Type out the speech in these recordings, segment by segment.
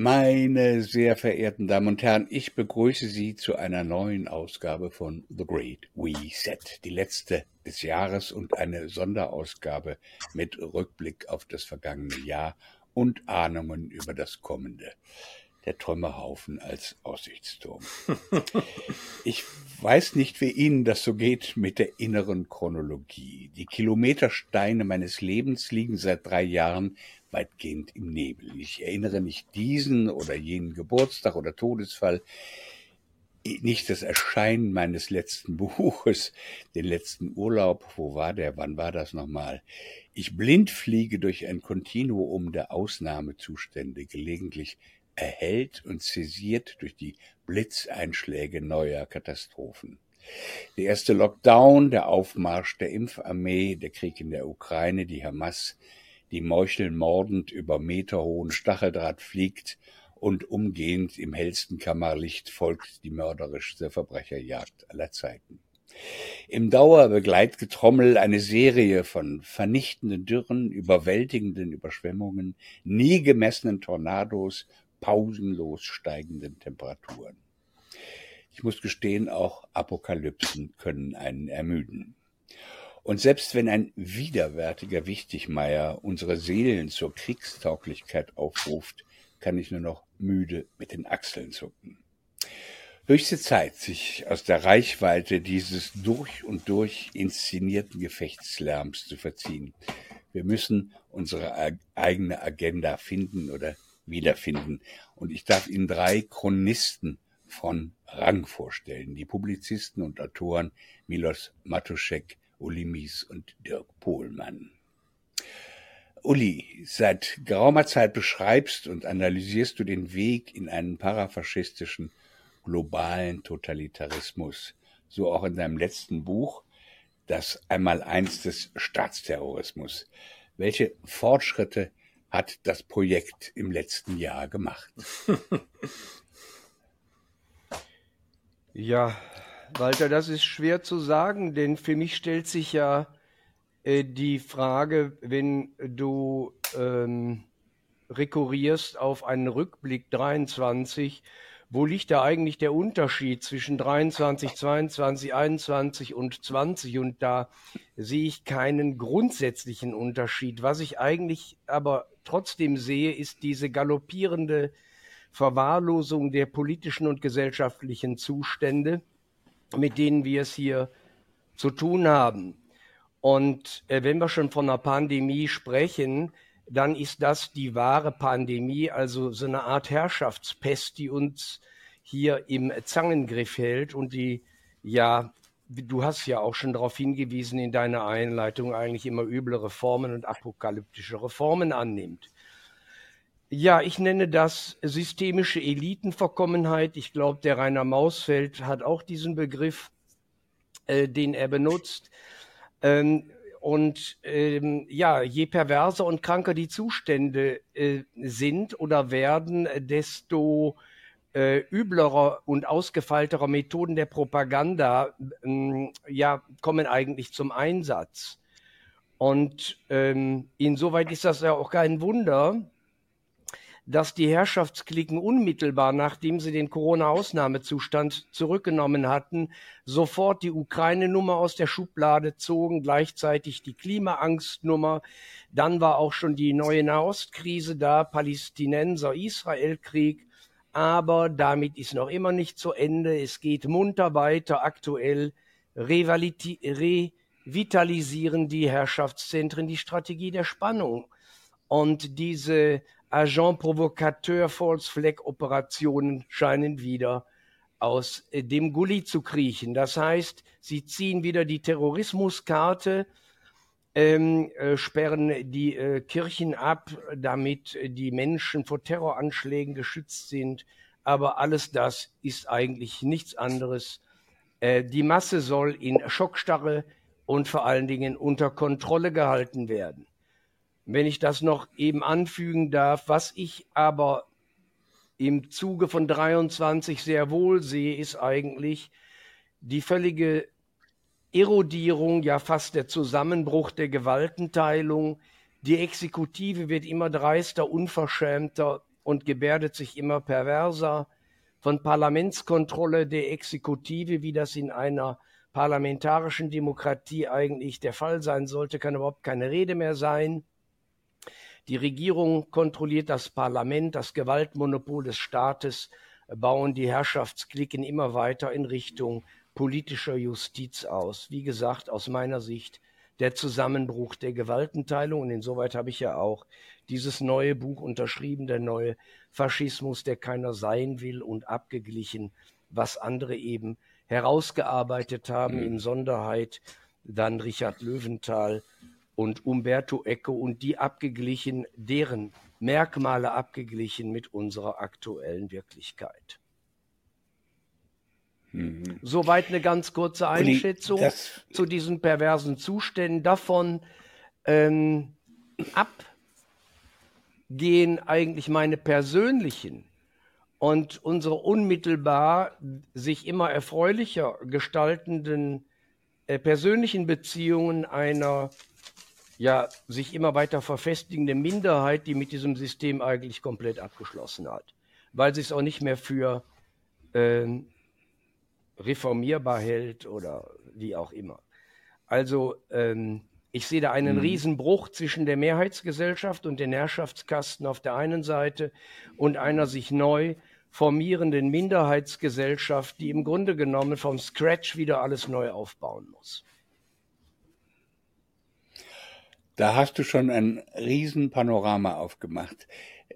Meine sehr verehrten Damen und Herren, ich begrüße Sie zu einer neuen Ausgabe von The Great Reset, die letzte des Jahres und eine Sonderausgabe mit Rückblick auf das vergangene Jahr und Ahnungen über das kommende. Der Trümmerhaufen als Aussichtsturm. Ich weiß nicht, wie Ihnen das so geht mit der inneren Chronologie. Die Kilometersteine meines Lebens liegen seit drei Jahren weitgehend im Nebel. Ich erinnere nicht diesen oder jenen Geburtstag oder Todesfall, nicht das Erscheinen meines letzten Buches, den letzten Urlaub, wo war der, wann war das nochmal? Ich blind fliege durch ein Kontinuum der Ausnahmezustände, gelegentlich erhellt und zäsiert durch die Blitzeinschläge neuer Katastrophen. Der erste Lockdown, der Aufmarsch der Impfarmee, der Krieg in der Ukraine, die Hamas, die meuchelmordend über meterhohen Stacheldraht fliegt und umgehend im hellsten Kammerlicht folgt die mörderischste Verbrecherjagd aller Zeiten. Im Dauerbegleitgetrommel eine Serie von vernichtenden Dürren, überwältigenden Überschwemmungen, nie gemessenen Tornados, pausenlos steigenden Temperaturen. Ich muss gestehen, auch Apokalypsen können einen ermüden. Und selbst wenn ein widerwärtiger Wichtigmeier unsere Seelen zur Kriegstauglichkeit aufruft, kann ich nur noch müde mit den Achseln zucken. Höchste Zeit, sich aus der Reichweite dieses durch und durch inszenierten Gefechtslärms zu verziehen. Wir müssen unsere eigene Agenda finden oder wiederfinden. Und ich darf Ihnen drei Chronisten von Rang vorstellen. Die Publizisten und Autoren Milos Matuszek, Uli Mies und Dirk Pohlmann. Uli, seit geraumer Zeit beschreibst und analysierst du den Weg in einen parafaschistischen globalen Totalitarismus, so auch in deinem letzten Buch, das Einmaleins des Staatsterrorismus. Welche Fortschritte hat das Projekt im letzten Jahr gemacht? ja, Walter, das ist schwer zu sagen, denn für mich stellt sich ja äh, die Frage, wenn du ähm, rekurrierst auf einen Rückblick 23, wo liegt da eigentlich der Unterschied zwischen 23, 22, 21 und 20? Und da sehe ich keinen grundsätzlichen Unterschied. Was ich eigentlich aber trotzdem sehe, ist diese galoppierende Verwahrlosung der politischen und gesellschaftlichen Zustände mit denen wir es hier zu tun haben. Und äh, wenn wir schon von einer Pandemie sprechen, dann ist das die wahre Pandemie, also so eine Art Herrschaftspest, die uns hier im Zangengriff hält und die, ja, du hast ja auch schon darauf hingewiesen in deiner Einleitung, eigentlich immer üble Reformen und apokalyptische Reformen annimmt. Ja, ich nenne das systemische Elitenverkommenheit. Ich glaube, der Rainer Mausfeld hat auch diesen Begriff, äh, den er benutzt. Ähm, und ähm, ja, je perverser und kranker die Zustände äh, sind oder werden, desto äh, üblerer und ausgefeilterer Methoden der Propaganda ähm, ja, kommen eigentlich zum Einsatz. Und ähm, insoweit ist das ja auch kein Wunder, dass die Herrschaftsklicken unmittelbar, nachdem sie den Corona-Ausnahmezustand zurückgenommen hatten, sofort die Ukraine-Nummer aus der Schublade zogen, gleichzeitig die Klimaangstnummer. Dann war auch schon die neue Nahostkrise da, Palästinenser-Israel-Krieg. Aber damit ist noch immer nicht zu Ende. Es geht munter weiter. Aktuell revitalisieren die Herrschaftszentren die Strategie der Spannung. Und diese Agent Provocateur False Flag Operationen scheinen wieder aus äh, dem Gully zu kriechen. Das heißt, sie ziehen wieder die Terrorismuskarte, ähm, äh, sperren die äh, Kirchen ab, damit die Menschen vor Terroranschlägen geschützt sind. Aber alles das ist eigentlich nichts anderes. Äh, die Masse soll in Schockstarre und vor allen Dingen unter Kontrolle gehalten werden wenn ich das noch eben anfügen darf. Was ich aber im Zuge von 23 sehr wohl sehe, ist eigentlich die völlige Erodierung, ja fast der Zusammenbruch der Gewaltenteilung. Die Exekutive wird immer dreister, unverschämter und gebärdet sich immer perverser. Von Parlamentskontrolle der Exekutive, wie das in einer parlamentarischen Demokratie eigentlich der Fall sein sollte, kann überhaupt keine Rede mehr sein. Die Regierung kontrolliert das Parlament, das Gewaltmonopol des Staates bauen die Herrschaftsklicken immer weiter in Richtung politischer Justiz aus. Wie gesagt, aus meiner Sicht der Zusammenbruch der Gewaltenteilung. Und insoweit habe ich ja auch dieses neue Buch unterschrieben, der neue Faschismus, der keiner sein will und abgeglichen, was andere eben herausgearbeitet haben, mhm. in Sonderheit dann Richard Löwenthal und Umberto Eco und die abgeglichen, deren Merkmale abgeglichen mit unserer aktuellen Wirklichkeit. Mhm. Soweit eine ganz kurze Einschätzung das, zu diesen perversen Zuständen. Davon ähm, abgehen eigentlich meine persönlichen und unsere unmittelbar sich immer erfreulicher gestaltenden äh, persönlichen Beziehungen einer ja sich immer weiter verfestigende Minderheit, die mit diesem System eigentlich komplett abgeschlossen hat, weil sie es auch nicht mehr für äh, reformierbar hält oder wie auch immer. Also ähm, ich sehe da einen mhm. Riesenbruch zwischen der Mehrheitsgesellschaft und den Herrschaftskasten auf der einen Seite und einer sich neu formierenden Minderheitsgesellschaft, die im Grunde genommen vom Scratch wieder alles neu aufbauen muss. Da hast du schon ein Riesenpanorama aufgemacht.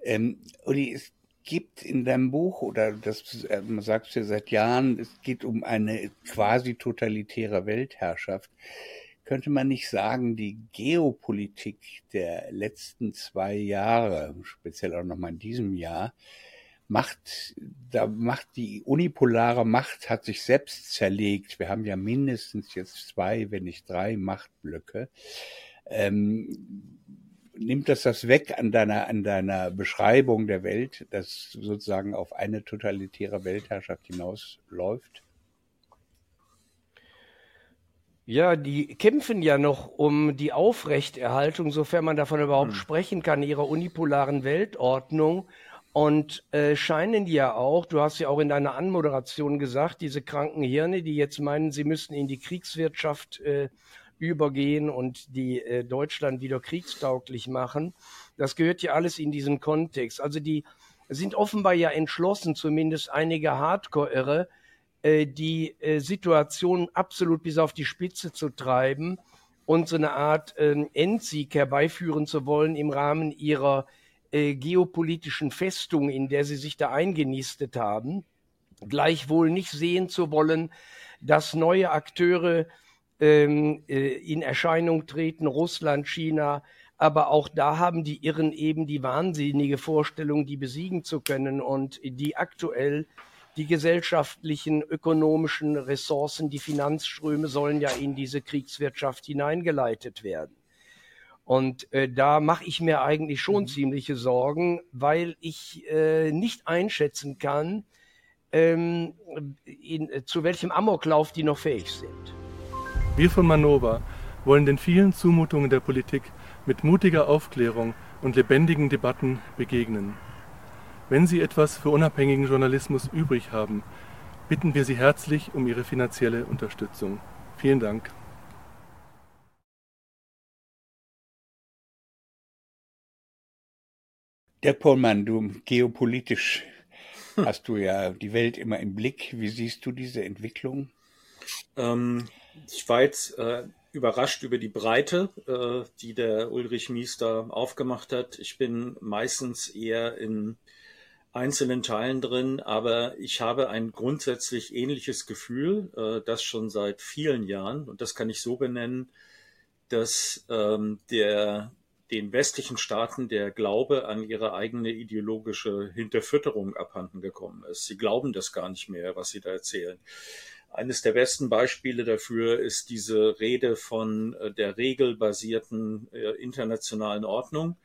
Ähm, Uli, es gibt in deinem Buch, oder das äh, sagst du ja seit Jahren, es geht um eine quasi totalitäre Weltherrschaft. Könnte man nicht sagen, die Geopolitik der letzten zwei Jahre, speziell auch nochmal in diesem Jahr, macht, da macht die unipolare Macht hat sich selbst zerlegt. Wir haben ja mindestens jetzt zwei, wenn nicht drei Machtblöcke. Ähm, nimmt das das weg an deiner, an deiner Beschreibung der Welt, dass sozusagen auf eine totalitäre Weltherrschaft hinausläuft? Ja, die kämpfen ja noch um die Aufrechterhaltung, sofern man davon überhaupt hm. sprechen kann, ihrer unipolaren Weltordnung und äh, scheinen ja auch, du hast ja auch in deiner Anmoderation gesagt, diese kranken Hirne, die jetzt meinen, sie müssten in die Kriegswirtschaft äh, übergehen und die äh, Deutschland wieder kriegstauglich machen. Das gehört ja alles in diesen Kontext. Also die sind offenbar ja entschlossen, zumindest einige Hardcore-Irre, äh, die äh, Situation absolut bis auf die Spitze zu treiben und so eine Art äh, Endsieg herbeiführen zu wollen im Rahmen ihrer äh, geopolitischen Festung, in der sie sich da eingenistet haben, gleichwohl nicht sehen zu wollen, dass neue Akteure ähm, äh, in Erscheinung treten, Russland, China, aber auch da haben die Irren eben die wahnsinnige Vorstellung, die besiegen zu können und die aktuell die gesellschaftlichen, ökonomischen Ressourcen, die Finanzströme sollen ja in diese Kriegswirtschaft hineingeleitet werden. Und äh, da mache ich mir eigentlich schon mhm. ziemliche Sorgen, weil ich äh, nicht einschätzen kann, ähm, in, äh, zu welchem Amoklauf die noch fähig sind. Wir von Manova wollen den vielen Zumutungen der Politik mit mutiger Aufklärung und lebendigen Debatten begegnen. Wenn Sie etwas für unabhängigen Journalismus übrig haben, bitten wir Sie herzlich um Ihre finanzielle Unterstützung. Vielen Dank. Dirk Pohlmann, du geopolitisch hast du ja die Welt immer im Blick. Wie siehst du diese Entwicklung? Ähm, ich war jetzt äh, überrascht über die Breite, äh, die der Ulrich Mies da aufgemacht hat. Ich bin meistens eher in einzelnen Teilen drin, aber ich habe ein grundsätzlich ähnliches Gefühl, äh, das schon seit vielen Jahren, und das kann ich so benennen, dass ähm, der den westlichen Staaten der Glaube an ihre eigene ideologische Hinterfütterung abhanden gekommen ist. Sie glauben das gar nicht mehr, was sie da erzählen. Eines der besten Beispiele dafür ist diese Rede von äh, der regelbasierten äh, internationalen Ordnung,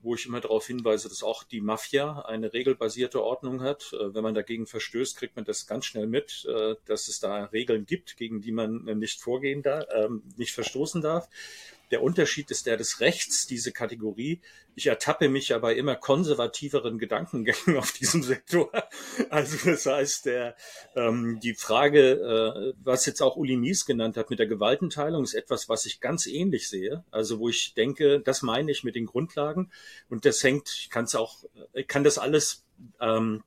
wo ich immer darauf hinweise, dass auch die Mafia eine regelbasierte Ordnung hat. Äh, wenn man dagegen verstößt, kriegt man das ganz schnell mit, dass es da Regeln gibt, gegen die man nicht vorgehen darf, ähm, nicht verstoßen darf. Der Unterschied ist der des Rechts, diese Kategorie. Ich ertappe mich ja bei immer konservativeren Gedankengängen auf diesem Sektor. Also das heißt, der, ähm, die Frage, äh, was jetzt auch Uli Mies genannt hat mit der Gewaltenteilung, ist etwas, was ich ganz ähnlich sehe. Also wo ich denke, das meine ich mit den Grundlagen. Und das hängt, ich kann es auch, ich kann das alles ähm,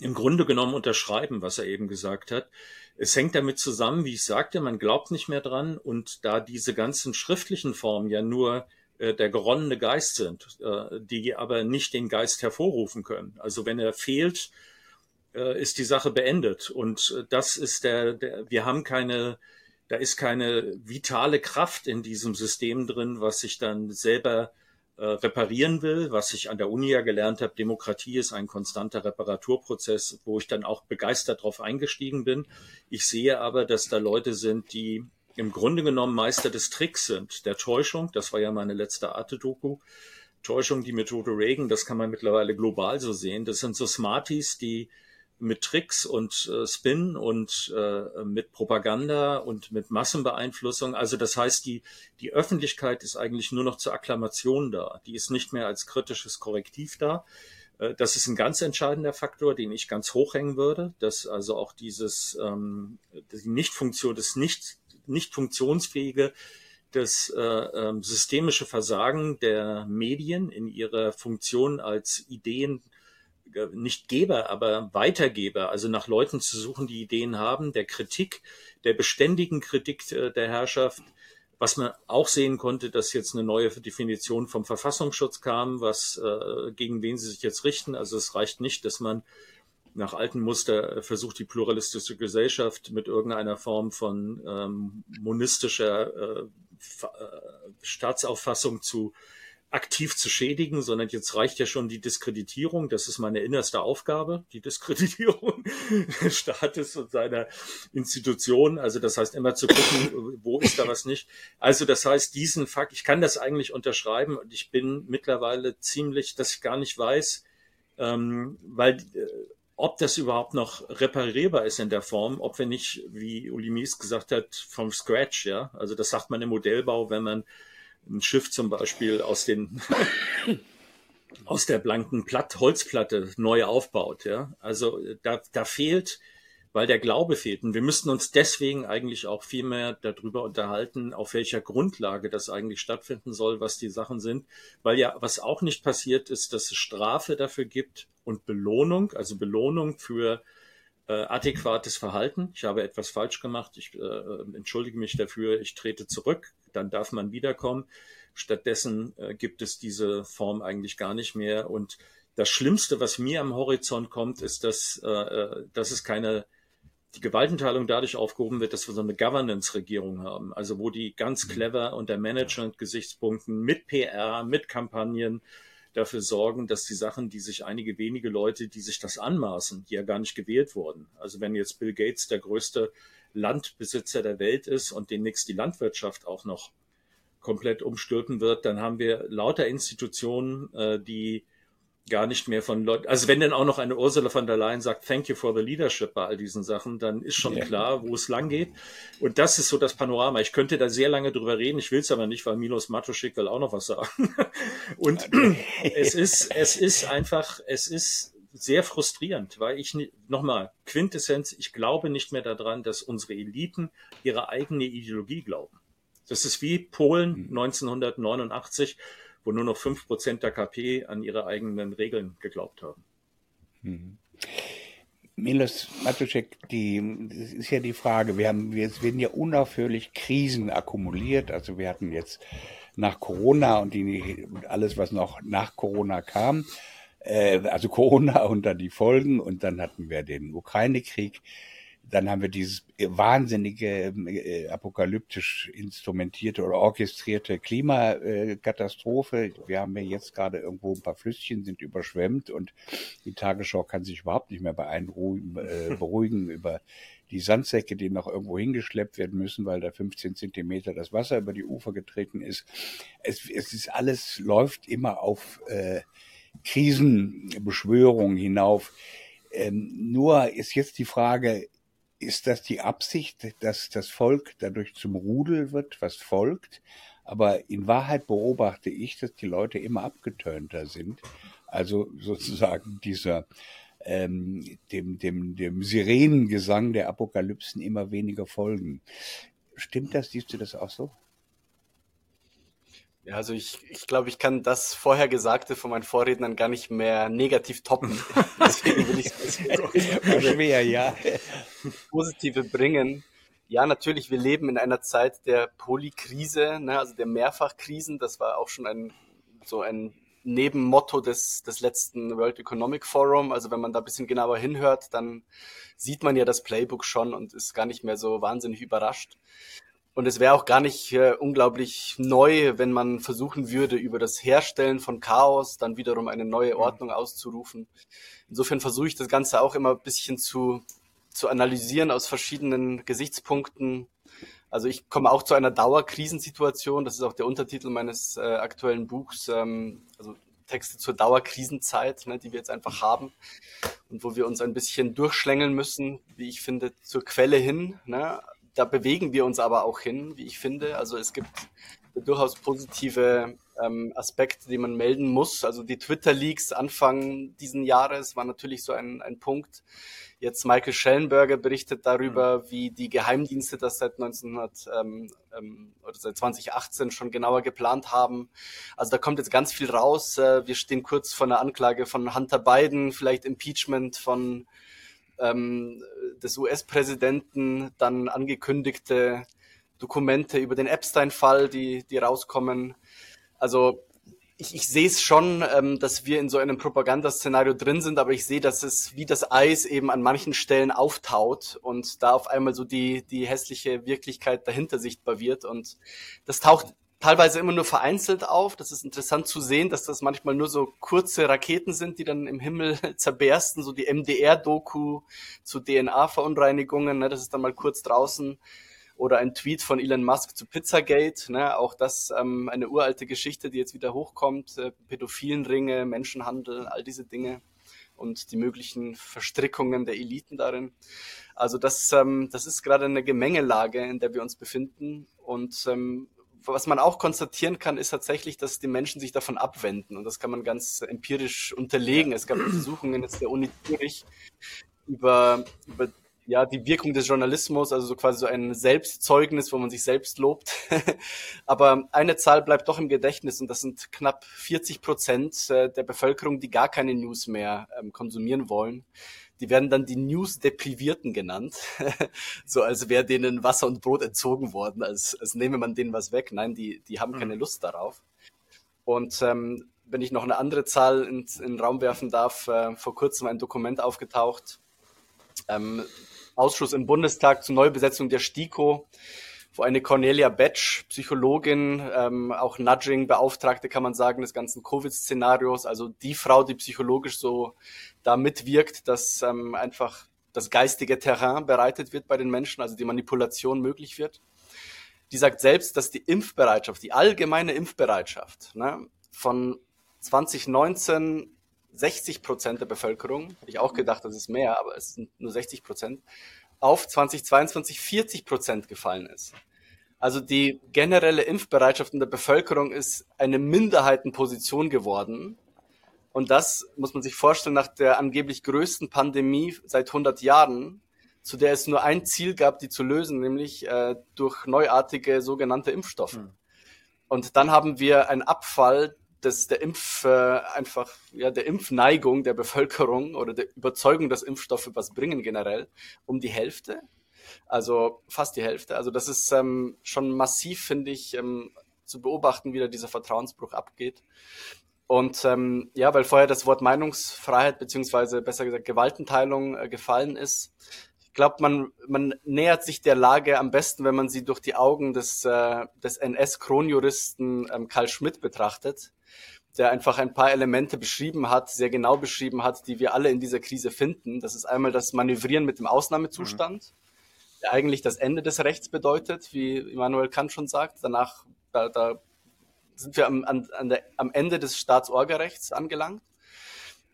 im Grunde genommen unterschreiben, was er eben gesagt hat. Es hängt damit zusammen, wie ich sagte, man glaubt nicht mehr dran und da diese ganzen schriftlichen Formen ja nur äh, der geronnene Geist sind, äh, die aber nicht den Geist hervorrufen können. Also wenn er fehlt, äh, ist die Sache beendet und äh, das ist der, der, wir haben keine, da ist keine vitale Kraft in diesem System drin, was sich dann selber äh, reparieren will, was ich an der Uni ja gelernt habe, Demokratie ist ein konstanter Reparaturprozess, wo ich dann auch begeistert drauf eingestiegen bin. Ich sehe aber, dass da Leute sind, die im Grunde genommen Meister des Tricks sind, der Täuschung. Das war ja meine letzte Arte-Doku. Täuschung, die Methode Reagan, das kann man mittlerweile global so sehen. Das sind so Smarties, die mit Tricks und äh, Spin und äh, mit Propaganda und mit Massenbeeinflussung. Also das heißt, die, die Öffentlichkeit ist eigentlich nur noch zur Akklamation da. Die ist nicht mehr als kritisches Korrektiv da. Äh, das ist ein ganz entscheidender Faktor, den ich ganz hochhängen würde, dass also auch dieses ähm, die Nichtfunktion, das nicht, nicht funktionsfähige, das äh, äh, systemische Versagen der Medien in ihrer Funktion als Ideen nicht Geber, aber Weitergeber, also nach Leuten zu suchen, die Ideen haben, der Kritik, der beständigen Kritik äh, der Herrschaft, was man auch sehen konnte, dass jetzt eine neue Definition vom Verfassungsschutz kam, was äh, gegen wen sie sich jetzt richten. Also es reicht nicht, dass man nach alten Muster versucht, die pluralistische Gesellschaft mit irgendeiner Form von ähm, monistischer äh, äh Staatsauffassung zu aktiv zu schädigen, sondern jetzt reicht ja schon die Diskreditierung. Das ist meine innerste Aufgabe, die Diskreditierung des Staates und seiner Institutionen. Also das heißt immer zu gucken, wo ist da was nicht. Also das heißt, diesen Fakt, ich kann das eigentlich unterschreiben und ich bin mittlerweile ziemlich, dass ich gar nicht weiß, ähm, weil äh, ob das überhaupt noch reparierbar ist in der Form, ob wir nicht, wie Uli Mies gesagt hat, vom Scratch, ja. Also das sagt man im Modellbau, wenn man ein Schiff zum Beispiel aus den aus der blanken Platt, Holzplatte neu aufbaut. Ja? Also da, da fehlt, weil der Glaube fehlt. Und wir müssten uns deswegen eigentlich auch viel mehr darüber unterhalten, auf welcher Grundlage das eigentlich stattfinden soll, was die Sachen sind. Weil ja, was auch nicht passiert ist, dass es Strafe dafür gibt und Belohnung, also Belohnung für äh, adäquates Verhalten. Ich habe etwas falsch gemacht, ich äh, entschuldige mich dafür, ich trete zurück, dann darf man wiederkommen. Stattdessen äh, gibt es diese Form eigentlich gar nicht mehr. Und das Schlimmste, was mir am Horizont kommt, ist, dass, äh, äh dass es keine die Gewaltenteilung dadurch aufgehoben wird, dass wir so eine Governance-Regierung haben, also wo die ganz mhm. clever unter Management-Gesichtspunkten mit PR, mit Kampagnen dafür sorgen, dass die Sachen, die sich einige wenige Leute, die sich das anmaßen, die ja gar nicht gewählt wurden. Also wenn jetzt Bill Gates der größte Landbesitzer der Welt ist und demnächst die Landwirtschaft auch noch komplett umstürzen wird, dann haben wir lauter Institutionen, äh, die gar nicht mehr von Leuten, also wenn dann auch noch eine Ursula von der Leyen sagt, thank you for the leadership bei all diesen Sachen, dann ist schon yeah. klar, wo es lang geht. Und das ist so das Panorama. Ich könnte da sehr lange drüber reden, ich will es aber nicht, weil Milos Matuschik will auch noch was sagen. Und es ist, es ist einfach, es ist sehr frustrierend, weil ich nochmal Quintessenz, ich glaube nicht mehr daran, dass unsere Eliten ihre eigene Ideologie glauben. Das ist wie Polen 1989, hm. Wo nur noch fünf Prozent der KP an ihre eigenen Regeln geglaubt haben. Mhm. Milos Matuszek, die, das ist ja die Frage, wir haben, es werden ja unaufhörlich Krisen akkumuliert. Also wir hatten jetzt nach Corona und die, alles, was noch nach Corona kam, äh, also Corona und dann die Folgen und dann hatten wir den Ukraine-Krieg. Dann haben wir dieses wahnsinnige, äh, apokalyptisch instrumentierte oder orchestrierte Klimakatastrophe. Wir haben ja jetzt gerade irgendwo ein paar Flüsschen sind überschwemmt und die Tagesschau kann sich überhaupt nicht mehr beeindrucken, äh, beruhigen über die Sandsäcke, die noch irgendwo hingeschleppt werden müssen, weil da 15 Zentimeter das Wasser über die Ufer getreten ist. Es, es ist alles, läuft immer auf äh, Krisenbeschwörung hinauf. Ähm, nur ist jetzt die Frage, ist das die Absicht, dass das Volk dadurch zum Rudel wird, was folgt? Aber in Wahrheit beobachte ich, dass die Leute immer abgetönter sind. Also sozusagen dieser ähm, dem, dem, dem Sirenengesang der Apokalypsen immer weniger folgen. Stimmt das? Siehst du das auch so? Ja, also ich, ich glaube, ich kann das vorher Gesagte von meinen Vorrednern gar nicht mehr negativ toppen. Deswegen will ich es schwer, ja. Positive bringen. Ja, natürlich, wir leben in einer Zeit der Polykrise, ne, also der Mehrfachkrisen. Das war auch schon ein so ein Nebenmotto des, des letzten World Economic Forum. Also wenn man da ein bisschen genauer hinhört, dann sieht man ja das Playbook schon und ist gar nicht mehr so wahnsinnig überrascht. Und es wäre auch gar nicht äh, unglaublich neu, wenn man versuchen würde, über das Herstellen von Chaos dann wiederum eine neue mhm. Ordnung auszurufen. Insofern versuche ich das Ganze auch immer ein bisschen zu, zu analysieren aus verschiedenen Gesichtspunkten. Also ich komme auch zu einer Dauerkrisensituation. Das ist auch der Untertitel meines äh, aktuellen Buchs. Ähm, also Texte zur Dauerkrisenzeit, ne, die wir jetzt einfach haben und wo wir uns ein bisschen durchschlängeln müssen, wie ich finde, zur Quelle hin. Ne? Da bewegen wir uns aber auch hin, wie ich finde. Also es gibt durchaus positive ähm, Aspekte, die man melden muss. Also die Twitter-Leaks Anfang diesen Jahres war natürlich so ein, ein Punkt. Jetzt Michael Schellenberger berichtet darüber, mhm. wie die Geheimdienste das seit 1900 ähm, ähm, oder seit 2018 schon genauer geplant haben. Also da kommt jetzt ganz viel raus. Äh, wir stehen kurz vor einer Anklage von Hunter Biden, vielleicht Impeachment von ähm, des US-Präsidenten dann angekündigte Dokumente über den Epstein-Fall, die, die rauskommen. Also ich, ich sehe es schon, ähm, dass wir in so einem Propagandaszenario drin sind, aber ich sehe, dass es wie das Eis eben an manchen Stellen auftaut und da auf einmal so die, die hässliche Wirklichkeit dahinter sichtbar wird. Und das taucht teilweise immer nur vereinzelt auf. Das ist interessant zu sehen, dass das manchmal nur so kurze Raketen sind, die dann im Himmel zerbersten, so die MDR-Doku zu DNA-Verunreinigungen, ne, das ist dann mal kurz draußen. Oder ein Tweet von Elon Musk zu Pizzagate, ne, auch das ähm, eine uralte Geschichte, die jetzt wieder hochkommt, äh, pädophilen Ringe, Menschenhandel, all diese Dinge und die möglichen Verstrickungen der Eliten darin. Also das, ähm, das ist gerade eine Gemengelage, in der wir uns befinden. Und ähm, was man auch konstatieren kann, ist tatsächlich, dass die Menschen sich davon abwenden. Und das kann man ganz empirisch unterlegen. Es gab Untersuchungen jetzt der Uni Zürich über, über ja, die Wirkung des Journalismus, also so quasi so ein Selbstzeugnis, wo man sich selbst lobt. Aber eine Zahl bleibt doch im Gedächtnis und das sind knapp 40 Prozent äh, der Bevölkerung, die gar keine News mehr ähm, konsumieren wollen die werden dann die News-Deprivierten genannt, so als wäre denen Wasser und Brot entzogen worden, als, als nehme man denen was weg. Nein, die, die haben keine mhm. Lust darauf. Und ähm, wenn ich noch eine andere Zahl in, in den Raum werfen darf, äh, vor kurzem ein Dokument aufgetaucht, ähm, Ausschuss im Bundestag zur Neubesetzung der STIKO, wo eine Cornelia Betsch, Psychologin, ähm, auch Nudging-Beauftragte, kann man sagen, des ganzen Covid-Szenarios, also die Frau, die psychologisch so da mitwirkt, dass ähm, einfach das geistige Terrain bereitet wird bei den Menschen, also die Manipulation möglich wird. Die sagt selbst, dass die Impfbereitschaft, die allgemeine Impfbereitschaft ne, von 2019 60 Prozent der Bevölkerung, hätte ich auch gedacht, das ist mehr, aber es sind nur 60 Prozent, auf 2022 40 Prozent gefallen ist. Also die generelle Impfbereitschaft in der Bevölkerung ist eine Minderheitenposition geworden. Und das muss man sich vorstellen nach der angeblich größten Pandemie seit 100 Jahren, zu der es nur ein Ziel gab, die zu lösen, nämlich äh, durch neuartige sogenannte Impfstoffe. Mhm. Und dann haben wir einen Abfall des, der Impf, äh, einfach, ja, der Impfneigung der Bevölkerung oder der Überzeugung, dass Impfstoffe was bringen generell, um die Hälfte. Also fast die Hälfte. Also das ist ähm, schon massiv, finde ich, ähm, zu beobachten, wie da dieser Vertrauensbruch abgeht. Und ähm, ja, weil vorher das Wort Meinungsfreiheit beziehungsweise besser gesagt Gewaltenteilung äh, gefallen ist. Ich glaube, man, man nähert sich der Lage am besten, wenn man sie durch die Augen des, äh, des NS-Kronjuristen ähm, Karl Schmidt betrachtet, der einfach ein paar Elemente beschrieben hat, sehr genau beschrieben hat, die wir alle in dieser Krise finden. Das ist einmal das Manövrieren mit dem Ausnahmezustand. Mhm eigentlich das Ende des Rechts bedeutet, wie Immanuel Kant schon sagt. Danach, da, da sind wir am, an, an der, am Ende des Staatsorgerechts angelangt.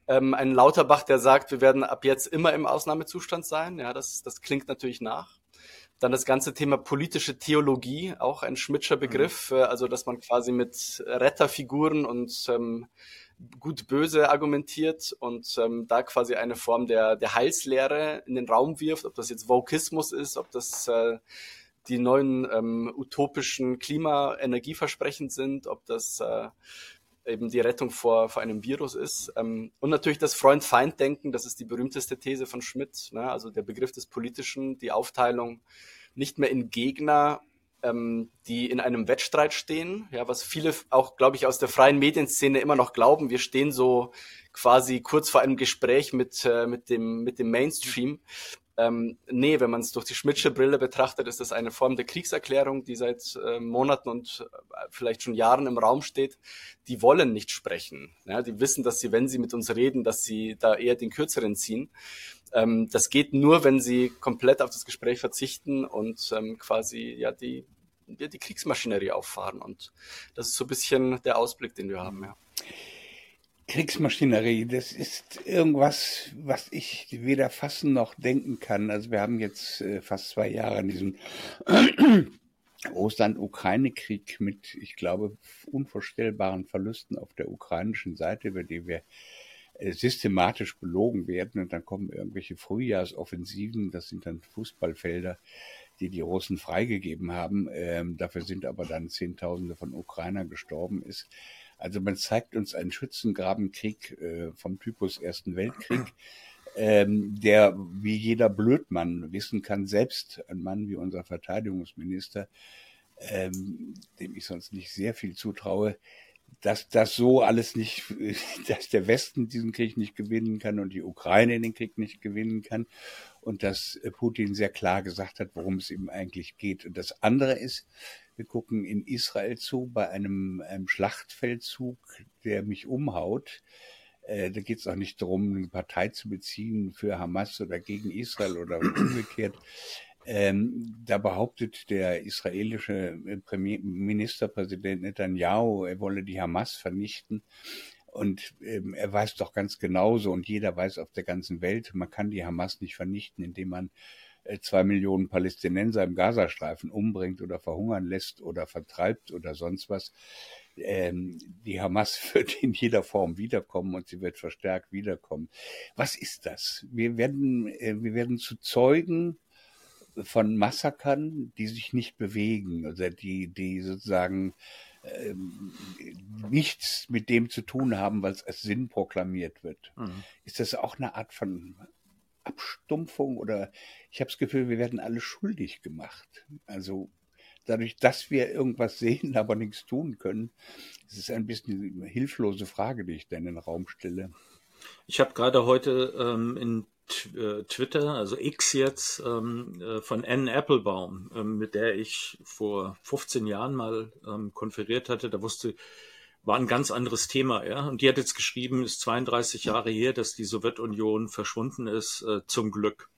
Ähm, ein Lauterbach, der sagt, wir werden ab jetzt immer im Ausnahmezustand sein. Ja, das, das klingt natürlich nach. Dann das ganze Thema politische Theologie, auch ein Schmidtscher Begriff, mhm. also dass man quasi mit Retterfiguren und ähm, gut-böse argumentiert und ähm, da quasi eine Form der, der Heilslehre in den Raum wirft, ob das jetzt Vokismus ist, ob das äh, die neuen ähm, utopischen Klima-Energieversprechen sind, ob das äh, eben die Rettung vor, vor einem Virus ist. Ähm, und natürlich das Freund-Feind-Denken, das ist die berühmteste These von Schmidt, ne? also der Begriff des Politischen, die Aufteilung nicht mehr in Gegner, ähm, die in einem Wettstreit stehen, ja, was viele auch, glaube ich, aus der freien Medienszene immer noch glauben. Wir stehen so quasi kurz vor einem Gespräch mit, äh, mit, dem, mit dem Mainstream. Ähm, nee, wenn man es durch die Schmidtsche Brille betrachtet, ist das eine Form der Kriegserklärung, die seit äh, Monaten und äh, vielleicht schon Jahren im Raum steht. Die wollen nicht sprechen. Ja, die wissen, dass sie, wenn sie mit uns reden, dass sie da eher den Kürzeren ziehen. Ähm, das geht nur, wenn sie komplett auf das Gespräch verzichten und ähm, quasi ja die, ja, die Kriegsmaschinerie auffahren. Und das ist so ein bisschen der Ausblick, den wir haben. Ja. Kriegsmaschinerie, das ist irgendwas, was ich weder fassen noch denken kann. Also wir haben jetzt äh, fast zwei Jahre in diesem Russland-Ukraine-Krieg mit, ich glaube, unvorstellbaren Verlusten auf der ukrainischen Seite, über die wir äh, systematisch belogen werden. Und dann kommen irgendwelche Frühjahrsoffensiven, das sind dann Fußballfelder, die die Russen freigegeben haben. Ähm, dafür sind aber dann Zehntausende von Ukrainern gestorben ist. Also man zeigt uns einen Schützengrabenkrieg äh, vom Typus Ersten Weltkrieg, ähm, der wie jeder Blödmann wissen kann, selbst ein Mann wie unser Verteidigungsminister, ähm, dem ich sonst nicht sehr viel zutraue, dass das so alles nicht, dass der Westen diesen Krieg nicht gewinnen kann und die Ukraine den Krieg nicht gewinnen kann und dass Putin sehr klar gesagt hat, worum es ihm eigentlich geht. Und das andere ist, wir gucken in Israel zu bei einem, einem Schlachtfeldzug, der mich umhaut. Äh, da geht es auch nicht darum, eine Partei zu beziehen für Hamas oder gegen Israel oder umgekehrt. Ähm, da behauptet der israelische äh, Premier Ministerpräsident Netanyahu, er wolle die Hamas vernichten. Und ähm, er weiß doch ganz genauso, und jeder weiß auf der ganzen Welt, man kann die Hamas nicht vernichten, indem man zwei Millionen Palästinenser im Gazastreifen umbringt oder verhungern lässt oder vertreibt oder sonst was. Ähm, die Hamas wird in jeder Form wiederkommen und sie wird verstärkt wiederkommen. Was ist das? Wir werden, äh, wir werden zu Zeugen von Massakern, die sich nicht bewegen oder die, die sozusagen ähm, nichts mit dem zu tun haben, was als Sinn proklamiert wird. Mhm. Ist das auch eine Art von Abstumpfung oder ich habe das Gefühl, wir werden alle schuldig gemacht. Also dadurch, dass wir irgendwas sehen, aber nichts tun können, ist es ein bisschen eine hilflose Frage, die ich da in den Raum stelle. Ich habe gerade heute ähm, in äh, Twitter, also X jetzt, ähm, äh, von Anne Applebaum, ähm, mit der ich vor 15 Jahren mal ähm, konferiert hatte. Da wusste, war ein ganz anderes Thema, ja. Und die hat jetzt geschrieben, ist 32 Jahre her, dass die Sowjetunion verschwunden ist, äh, zum Glück.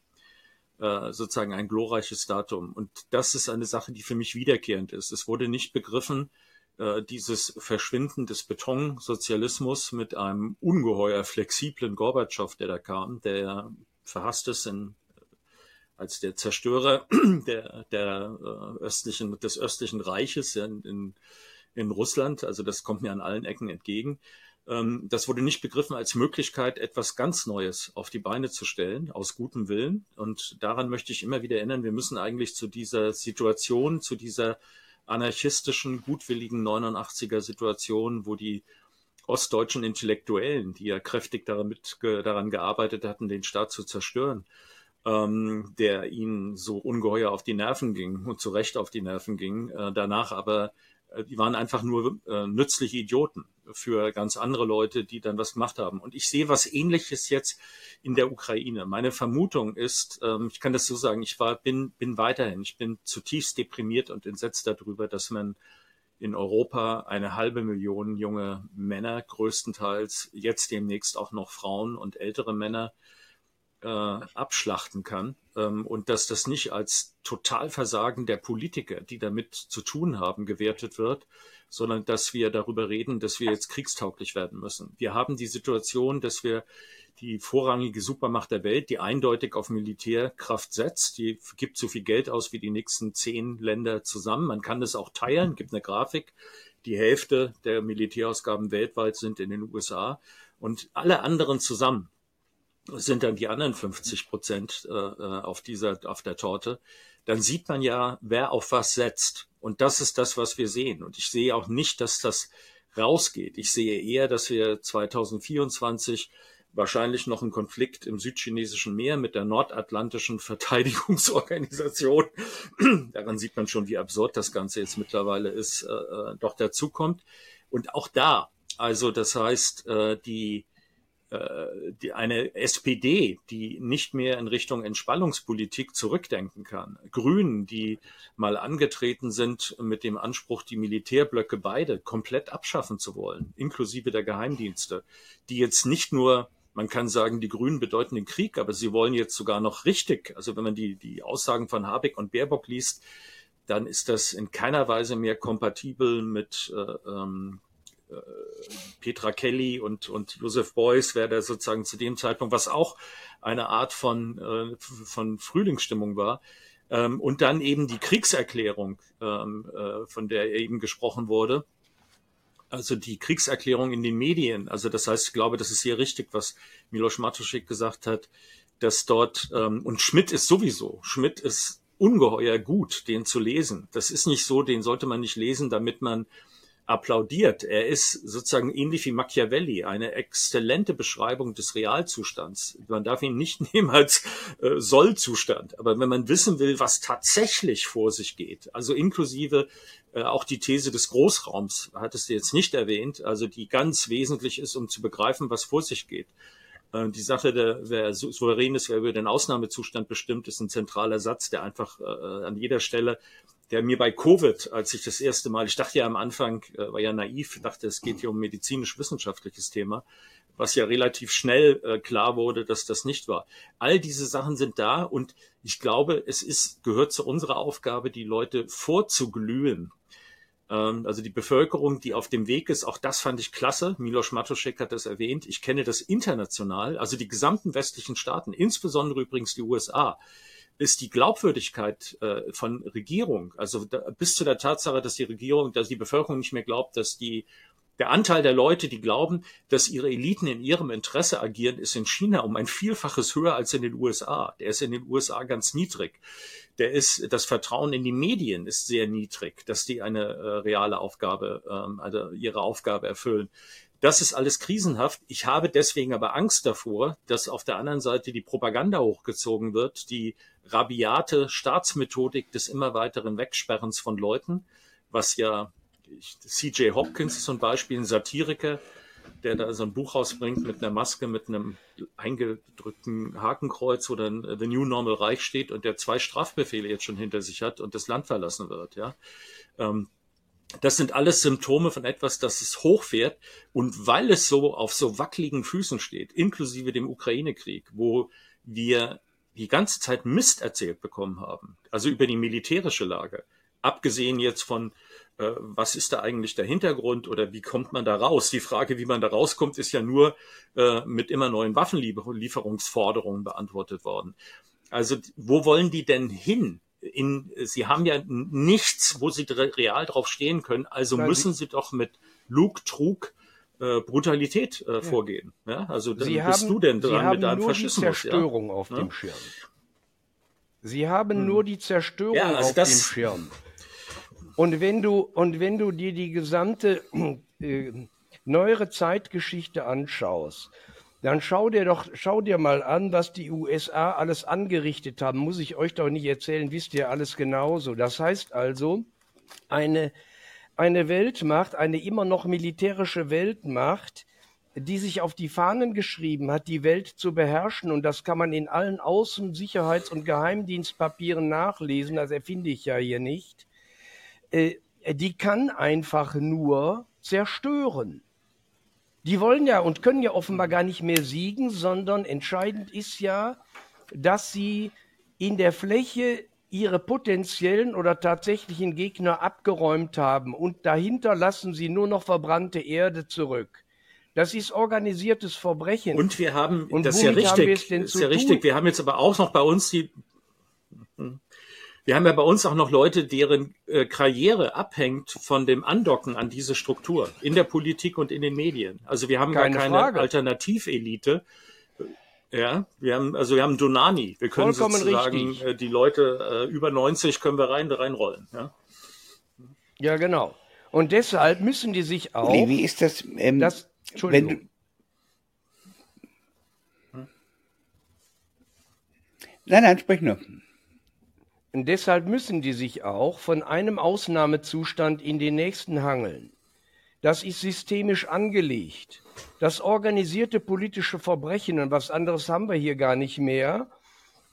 Äh, sozusagen ein glorreiches Datum. Und das ist eine Sache, die für mich wiederkehrend ist. Es wurde nicht begriffen, äh, dieses Verschwinden des Betonsozialismus mit einem ungeheuer flexiblen Gorbatschow, der da kam, der verhasst ist in, als der Zerstörer der, der äh, östlichen, des östlichen Reiches in, in in Russland. Also das kommt mir an allen Ecken entgegen. Ähm, das wurde nicht begriffen als Möglichkeit, etwas ganz Neues auf die Beine zu stellen, aus gutem Willen. Und daran möchte ich immer wieder erinnern, wir müssen eigentlich zu dieser Situation, zu dieser anarchistischen, gutwilligen 89er Situation, wo die ostdeutschen Intellektuellen, die ja kräftig daran, mit, daran gearbeitet hatten, den Staat zu zerstören, ähm, der ihnen so ungeheuer auf die Nerven ging und zu Recht auf die Nerven ging, äh, danach aber die waren einfach nur äh, nützliche Idioten für ganz andere Leute, die dann was gemacht haben. Und ich sehe was Ähnliches jetzt in der Ukraine. Meine Vermutung ist, ähm, ich kann das so sagen, ich war, bin, bin weiterhin, ich bin zutiefst deprimiert und entsetzt darüber, dass man in Europa eine halbe Million junge Männer, größtenteils jetzt demnächst auch noch Frauen und ältere Männer, äh, abschlachten kann ähm, und dass das nicht als Totalversagen der Politiker, die damit zu tun haben, gewertet wird, sondern dass wir darüber reden, dass wir jetzt kriegstauglich werden müssen. Wir haben die Situation, dass wir die vorrangige Supermacht der Welt, die eindeutig auf Militärkraft setzt, die gibt so viel Geld aus wie die nächsten zehn Länder zusammen. Man kann das auch teilen, gibt eine Grafik. Die Hälfte der Militärausgaben weltweit sind in den USA und alle anderen zusammen sind dann die anderen 50 Prozent äh, äh, auf dieser, auf der Torte, dann sieht man ja, wer auf was setzt. Und das ist das, was wir sehen. Und ich sehe auch nicht, dass das rausgeht. Ich sehe eher, dass wir 2024 wahrscheinlich noch einen Konflikt im südchinesischen Meer mit der nordatlantischen Verteidigungsorganisation, daran sieht man schon, wie absurd das Ganze jetzt mittlerweile ist, äh, äh doch dazukommt. Und auch da, also das heißt, äh, die die, eine SPD, die nicht mehr in Richtung Entspannungspolitik zurückdenken kann. Grünen, die mal angetreten sind mit dem Anspruch, die Militärblöcke beide komplett abschaffen zu wollen, inklusive der Geheimdienste, die jetzt nicht nur man kann sagen, die Grünen bedeuten den Krieg, aber sie wollen jetzt sogar noch richtig. Also wenn man die, die Aussagen von Habeck und Baerbock liest, dann ist das in keiner Weise mehr kompatibel mit äh, ähm, äh, Petra Kelly und, und Joseph Beuys wäre da sozusagen zu dem Zeitpunkt, was auch eine Art von, äh, von Frühlingsstimmung war. Ähm, und dann eben die Kriegserklärung, ähm, äh, von der eben gesprochen wurde. Also die Kriegserklärung in den Medien. Also das heißt, ich glaube, das ist sehr richtig, was Milos Matuschik gesagt hat, dass dort, ähm, und Schmidt ist sowieso, Schmidt ist ungeheuer gut, den zu lesen. Das ist nicht so, den sollte man nicht lesen, damit man applaudiert. Er ist sozusagen ähnlich wie Machiavelli, eine exzellente Beschreibung des Realzustands. Man darf ihn nicht nehmen als äh, Sollzustand. Aber wenn man wissen will, was tatsächlich vor sich geht, also inklusive äh, auch die These des Großraums, hattest du jetzt nicht erwähnt, also die ganz wesentlich ist, um zu begreifen, was vor sich geht. Äh, die Sache, der, wer souverän ist, wer über den Ausnahmezustand bestimmt, ist ein zentraler Satz, der einfach äh, an jeder Stelle der mir bei Covid, als ich das erste Mal, ich dachte ja am Anfang, äh, war ja naiv, dachte, es geht hier um medizinisch-wissenschaftliches Thema, was ja relativ schnell äh, klar wurde, dass das nicht war. All diese Sachen sind da und ich glaube, es ist, gehört zu unserer Aufgabe, die Leute vorzuglühen. Ähm, also die Bevölkerung, die auf dem Weg ist, auch das fand ich klasse. Milos Matuszek hat das erwähnt. Ich kenne das international, also die gesamten westlichen Staaten, insbesondere übrigens die USA, ist die Glaubwürdigkeit äh, von Regierung, also bis zu der Tatsache, dass die Regierung, dass die Bevölkerung nicht mehr glaubt, dass die der Anteil der Leute, die glauben, dass ihre Eliten in ihrem Interesse agieren, ist in China um ein Vielfaches höher als in den USA. Der ist in den USA ganz niedrig. Der ist, das Vertrauen in die Medien ist sehr niedrig, dass die eine äh, reale Aufgabe, ähm, also ihre Aufgabe erfüllen. Das ist alles krisenhaft. Ich habe deswegen aber Angst davor, dass auf der anderen Seite die Propaganda hochgezogen wird, die rabiate Staatsmethodik des immer weiteren Wegsperrens von Leuten, was ja CJ Hopkins ein Beispiel, ein Satiriker, der da so ein Buch rausbringt mit einer Maske, mit einem eingedrückten Hakenkreuz, wo dann The New Normal Reich steht und der zwei Strafbefehle jetzt schon hinter sich hat und das Land verlassen wird. Ja, ähm, das sind alles Symptome von etwas, das es hochfährt. Und weil es so auf so wackeligen Füßen steht, inklusive dem Ukraine-Krieg, wo wir die ganze Zeit Mist erzählt bekommen haben, also über die militärische Lage, abgesehen jetzt von, was ist da eigentlich der Hintergrund oder wie kommt man da raus? Die Frage, wie man da rauskommt, ist ja nur äh, mit immer neuen Waffenlieferungsforderungen beantwortet worden. Also wo wollen die denn hin? in, sie haben ja nichts, wo sie real drauf stehen können, also Nein, müssen sie, sie doch mit Lug, Trug, äh, Brutalität äh, ja. vorgehen. Ja? Also dann sie bist haben, du denn dran mit deinem Faschismus? Die Zerstörung ja? auf dem Schirm. Sie haben hm. nur die Zerstörung also auf dem Schirm. Und wenn du und wenn du dir die gesamte äh, neuere Zeitgeschichte anschaust, dann schau dir doch, schau dir mal an, was die USA alles angerichtet haben. Muss ich euch doch nicht erzählen, wisst ihr alles genauso. Das heißt also, eine, eine Weltmacht, eine immer noch militärische Weltmacht, die sich auf die Fahnen geschrieben hat, die Welt zu beherrschen. Und das kann man in allen Außen-, Sicherheits- und Geheimdienstpapieren nachlesen. Das erfinde ich ja hier nicht. Äh, die kann einfach nur zerstören die wollen ja und können ja offenbar gar nicht mehr siegen, sondern entscheidend ist ja, dass sie in der Fläche ihre potenziellen oder tatsächlichen Gegner abgeräumt haben und dahinter lassen sie nur noch verbrannte Erde zurück. Das ist organisiertes Verbrechen. Und wir haben, und das ist ja richtig, ist ja richtig. Wir haben jetzt aber auch noch bei uns die, wir haben ja bei uns auch noch Leute, deren äh, Karriere abhängt von dem Andocken an diese Struktur in der Politik und in den Medien. Also wir haben keine gar keine Frage. Alternativelite, ja, wir haben, also wir haben Donani. Wir können Vollkommen sozusagen richtig. Äh, die Leute äh, über 90 können wir rein, reinrollen. Ja? ja, genau. Und deshalb müssen die sich auch. Nee, wie ist das? Ähm, das Entschuldigung. Du, nein, nein, sprich nur. Deshalb müssen die sich auch von einem Ausnahmezustand in den nächsten hangeln. Das ist systemisch angelegt. Das organisierte politische Verbrechen, und was anderes haben wir hier gar nicht mehr,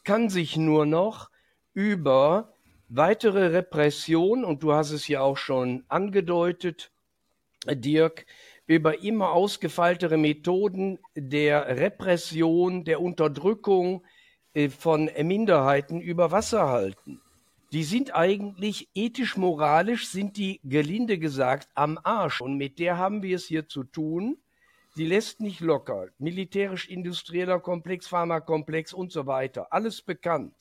kann sich nur noch über weitere Repression, und du hast es ja auch schon angedeutet, Dirk, über immer ausgefeiltere Methoden der Repression, der Unterdrückung von Minderheiten über Wasser halten die sind eigentlich ethisch-moralisch, sind die gelinde gesagt am Arsch. Und mit der haben wir es hier zu tun. Sie lässt nicht locker. Militärisch-industrieller Komplex, Pharmakomplex und so weiter. Alles bekannt.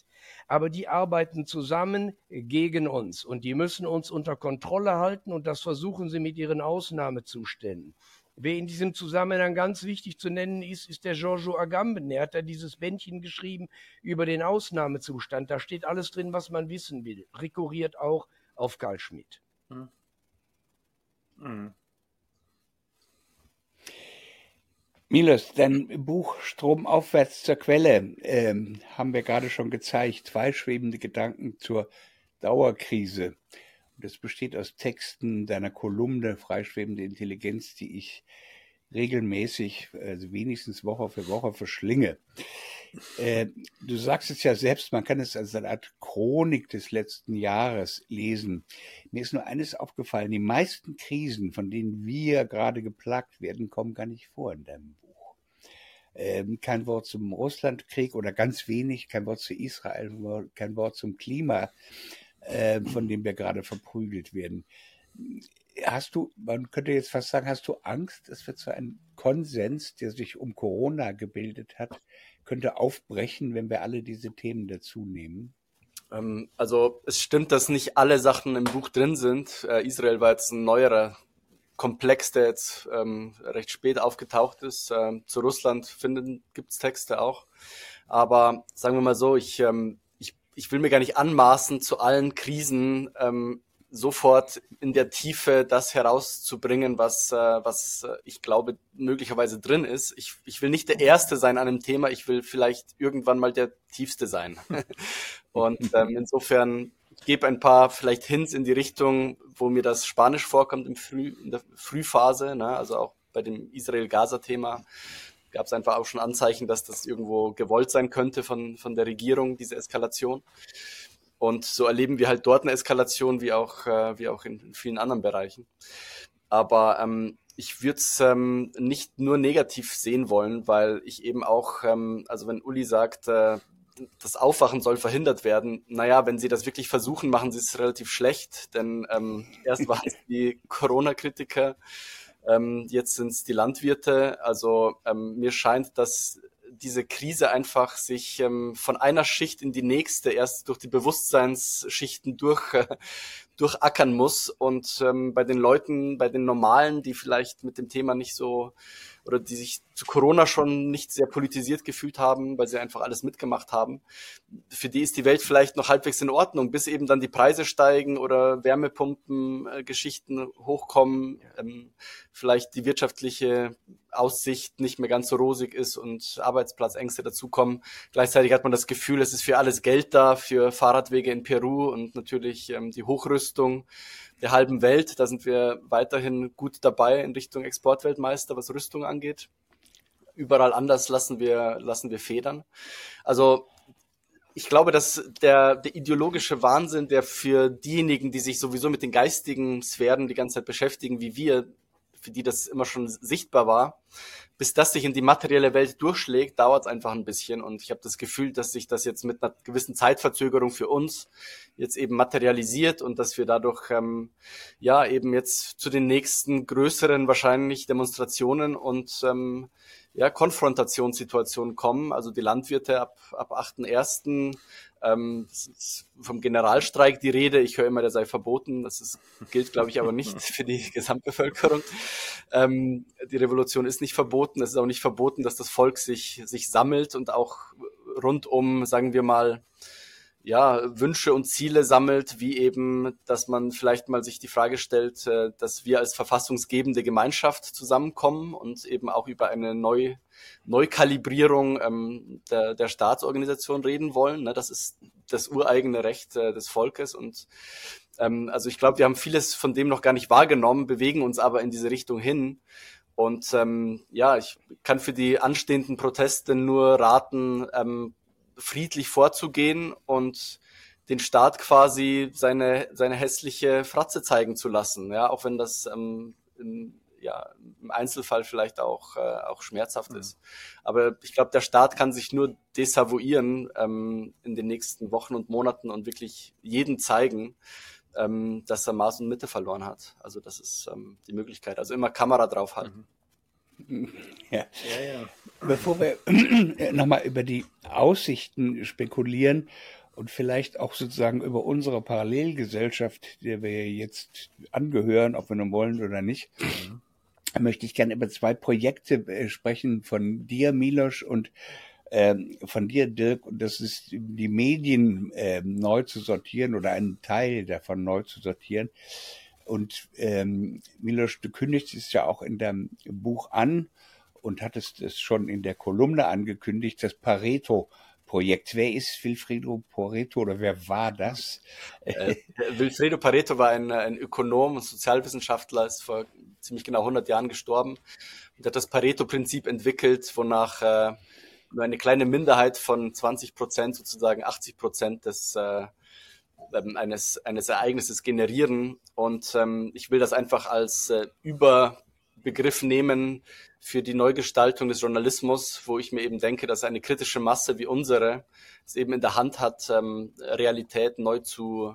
Aber die arbeiten zusammen gegen uns und die müssen uns unter Kontrolle halten und das versuchen sie mit ihren Ausnahmezuständen. Wer in diesem Zusammenhang ganz wichtig zu nennen ist, ist der Giorgio Agamben. Er hat da dieses Bändchen geschrieben über den Ausnahmezustand. Da steht alles drin, was man wissen will. Rekurriert auch auf Karl Schmidt. Hm. Hm. Milos, dein Buch Stromaufwärts zur Quelle ähm, haben wir gerade schon gezeigt. Zwei schwebende Gedanken zur Dauerkrise. Das besteht aus Texten deiner Kolumne Freischwebende Intelligenz, die ich regelmäßig, also wenigstens Woche für Woche verschlinge. Äh, du sagst es ja selbst, man kann es als eine Art Chronik des letzten Jahres lesen. Mir ist nur eines aufgefallen, die meisten Krisen, von denen wir gerade geplagt werden, kommen gar nicht vor in deinem Buch. Ähm, kein Wort zum Russlandkrieg oder ganz wenig, kein Wort zu Israel, kein Wort zum Klima äh, von dem wir gerade verprügelt werden. Hast du, man könnte jetzt fast sagen, hast du Angst, dass wir zu einem Konsens, der sich um Corona gebildet hat, könnte aufbrechen, wenn wir alle diese Themen dazu nehmen? Ähm, also es stimmt, dass nicht alle Sachen im Buch drin sind. Äh, Israel war jetzt ein neuerer Komplex, der jetzt ähm, recht spät aufgetaucht ist. Ähm, zu Russland finden gibt's Texte auch. Aber sagen wir mal so, ich ähm, ich will mir gar nicht anmaßen, zu allen Krisen ähm, sofort in der Tiefe das herauszubringen, was, äh, was äh, ich glaube möglicherweise drin ist. Ich, ich will nicht der Erste sein an einem Thema, ich will vielleicht irgendwann mal der Tiefste sein. Und ähm, insofern gebe ein paar vielleicht Hints in die Richtung, wo mir das Spanisch vorkommt im Früh, in der Frühphase, ne? also auch bei dem Israel-Gaza-Thema gab es einfach auch schon Anzeichen, dass das irgendwo gewollt sein könnte von, von der Regierung, diese Eskalation. Und so erleben wir halt dort eine Eskalation, wie auch, äh, wie auch in, vielen anderen Bereichen. Aber ähm, ich würde es ähm, nicht nur negativ sehen wollen, weil ich eben auch, ähm, also wenn Uli sagt, äh, das Aufwachen soll verhindert werden. Naja, wenn sie das wirklich versuchen, machen sie es relativ schlecht, denn ähm, erst waren es die Corona-Kritiker, ähm, jetzt sind es die Landwirte. Also ähm, mir scheint, dass diese Krise einfach sich ähm, von einer Schicht in die nächste erst durch die Bewusstseinsschichten durch, äh, durchackern muss. Und ähm, bei den Leuten, bei den Normalen, die vielleicht mit dem Thema nicht so oder die sich zu Corona schon nicht sehr politisiert gefühlt haben, weil sie einfach alles mitgemacht haben. Für die ist die Welt vielleicht noch halbwegs in Ordnung, bis eben dann die Preise steigen oder Wärmepumpen-Geschichten äh, hochkommen, ähm, vielleicht die wirtschaftliche Aussicht nicht mehr ganz so rosig ist und Arbeitsplatzängste dazukommen. Gleichzeitig hat man das Gefühl, es ist für alles Geld da, für Fahrradwege in Peru und natürlich ähm, die Hochrüstung der halben Welt. Da sind wir weiterhin gut dabei in Richtung Exportweltmeister, was Rüstung angeht. Überall anders lassen wir, lassen wir Federn. Also ich glaube, dass der, der ideologische Wahnsinn, der für diejenigen, die sich sowieso mit den geistigen Sphären die ganze Zeit beschäftigen, wie wir, für die das immer schon sichtbar war. Bis das sich in die materielle Welt durchschlägt, dauert es einfach ein bisschen. Und ich habe das Gefühl, dass sich das jetzt mit einer gewissen Zeitverzögerung für uns jetzt eben materialisiert und dass wir dadurch ähm, ja eben jetzt zu den nächsten größeren wahrscheinlich Demonstrationen und ähm, ja, Konfrontationssituationen kommen. Also die Landwirte ab, ab 8.1. Ähm, vom Generalstreik die Rede. Ich höre immer, der sei verboten. Das ist, gilt, glaube ich, aber nicht für die Gesamtbevölkerung. Ähm, die Revolution ist nicht verboten. Es ist auch nicht verboten, dass das Volk sich, sich sammelt und auch rund um, sagen wir mal, ja, Wünsche und Ziele sammelt, wie eben, dass man vielleicht mal sich die Frage stellt, äh, dass wir als verfassungsgebende Gemeinschaft zusammenkommen und eben auch über eine Neu Neukalibrierung ähm, der, der Staatsorganisation reden wollen. Ne? Das ist das ureigene Recht äh, des Volkes und ähm, also ich glaube, wir haben vieles von dem noch gar nicht wahrgenommen, bewegen uns aber in diese Richtung hin. Und ähm, ja, ich kann für die anstehenden Proteste nur raten, ähm, friedlich vorzugehen und den Staat quasi seine, seine hässliche Fratze zeigen zu lassen, ja, auch wenn das ähm, in, ja, im Einzelfall vielleicht auch, äh, auch schmerzhaft mhm. ist. Aber ich glaube, der Staat kann sich nur desavouieren ähm, in den nächsten Wochen und Monaten und wirklich jeden zeigen, ähm, dass er Maß und Mitte verloren hat. Also das ist ähm, die Möglichkeit. Also immer Kamera draufhalten. Mhm. Ja. ja, ja. Bevor wir nochmal über die Aussichten spekulieren und vielleicht auch sozusagen über unsere Parallelgesellschaft, der wir jetzt angehören, ob wir nun wollen oder nicht, mhm. möchte ich gerne über zwei Projekte äh, sprechen von dir, Milos, und ähm, von dir, Dirk, und das ist die Medien äh, neu zu sortieren oder einen Teil davon neu zu sortieren. Und ähm, Milos, du kündigst es ja auch in deinem Buch an und hattest es schon in der Kolumne angekündigt, das Pareto Projekt. Wer ist Wilfredo Pareto oder wer war das? Äh, Wilfredo Pareto war ein, ein Ökonom und Sozialwissenschaftler, ist vor ziemlich genau 100 Jahren gestorben und hat das Pareto-Prinzip entwickelt, wonach äh, nur eine kleine Minderheit von 20 Prozent, sozusagen 80 Prozent des äh, ähm, eines, eines Ereignisses generieren. Und ähm, ich will das einfach als äh, Überbegriff nehmen für die Neugestaltung des Journalismus, wo ich mir eben denke, dass eine kritische Masse wie unsere es eben in der Hand hat, ähm, Realität neu zu,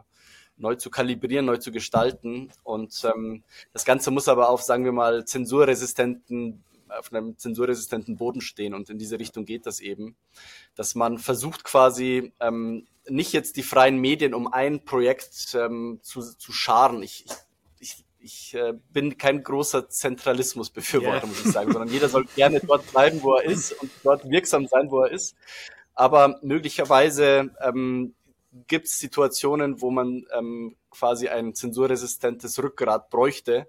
neu zu kalibrieren, neu zu gestalten. Und ähm, das Ganze muss aber auf, sagen wir mal, zensurresistenten auf einem zensurresistenten Boden stehen und in diese Richtung geht das eben, dass man versucht quasi ähm, nicht jetzt die freien Medien um ein Projekt ähm, zu, zu scharen. Ich, ich, ich, äh, bin kein großer Zentralismusbefürworter, yeah. muss ich sagen, sondern jeder soll gerne dort bleiben, wo er ist und dort wirksam sein, wo er ist. Aber möglicherweise ähm, gibt es Situationen, wo man ähm, quasi ein zensurresistentes Rückgrat bräuchte.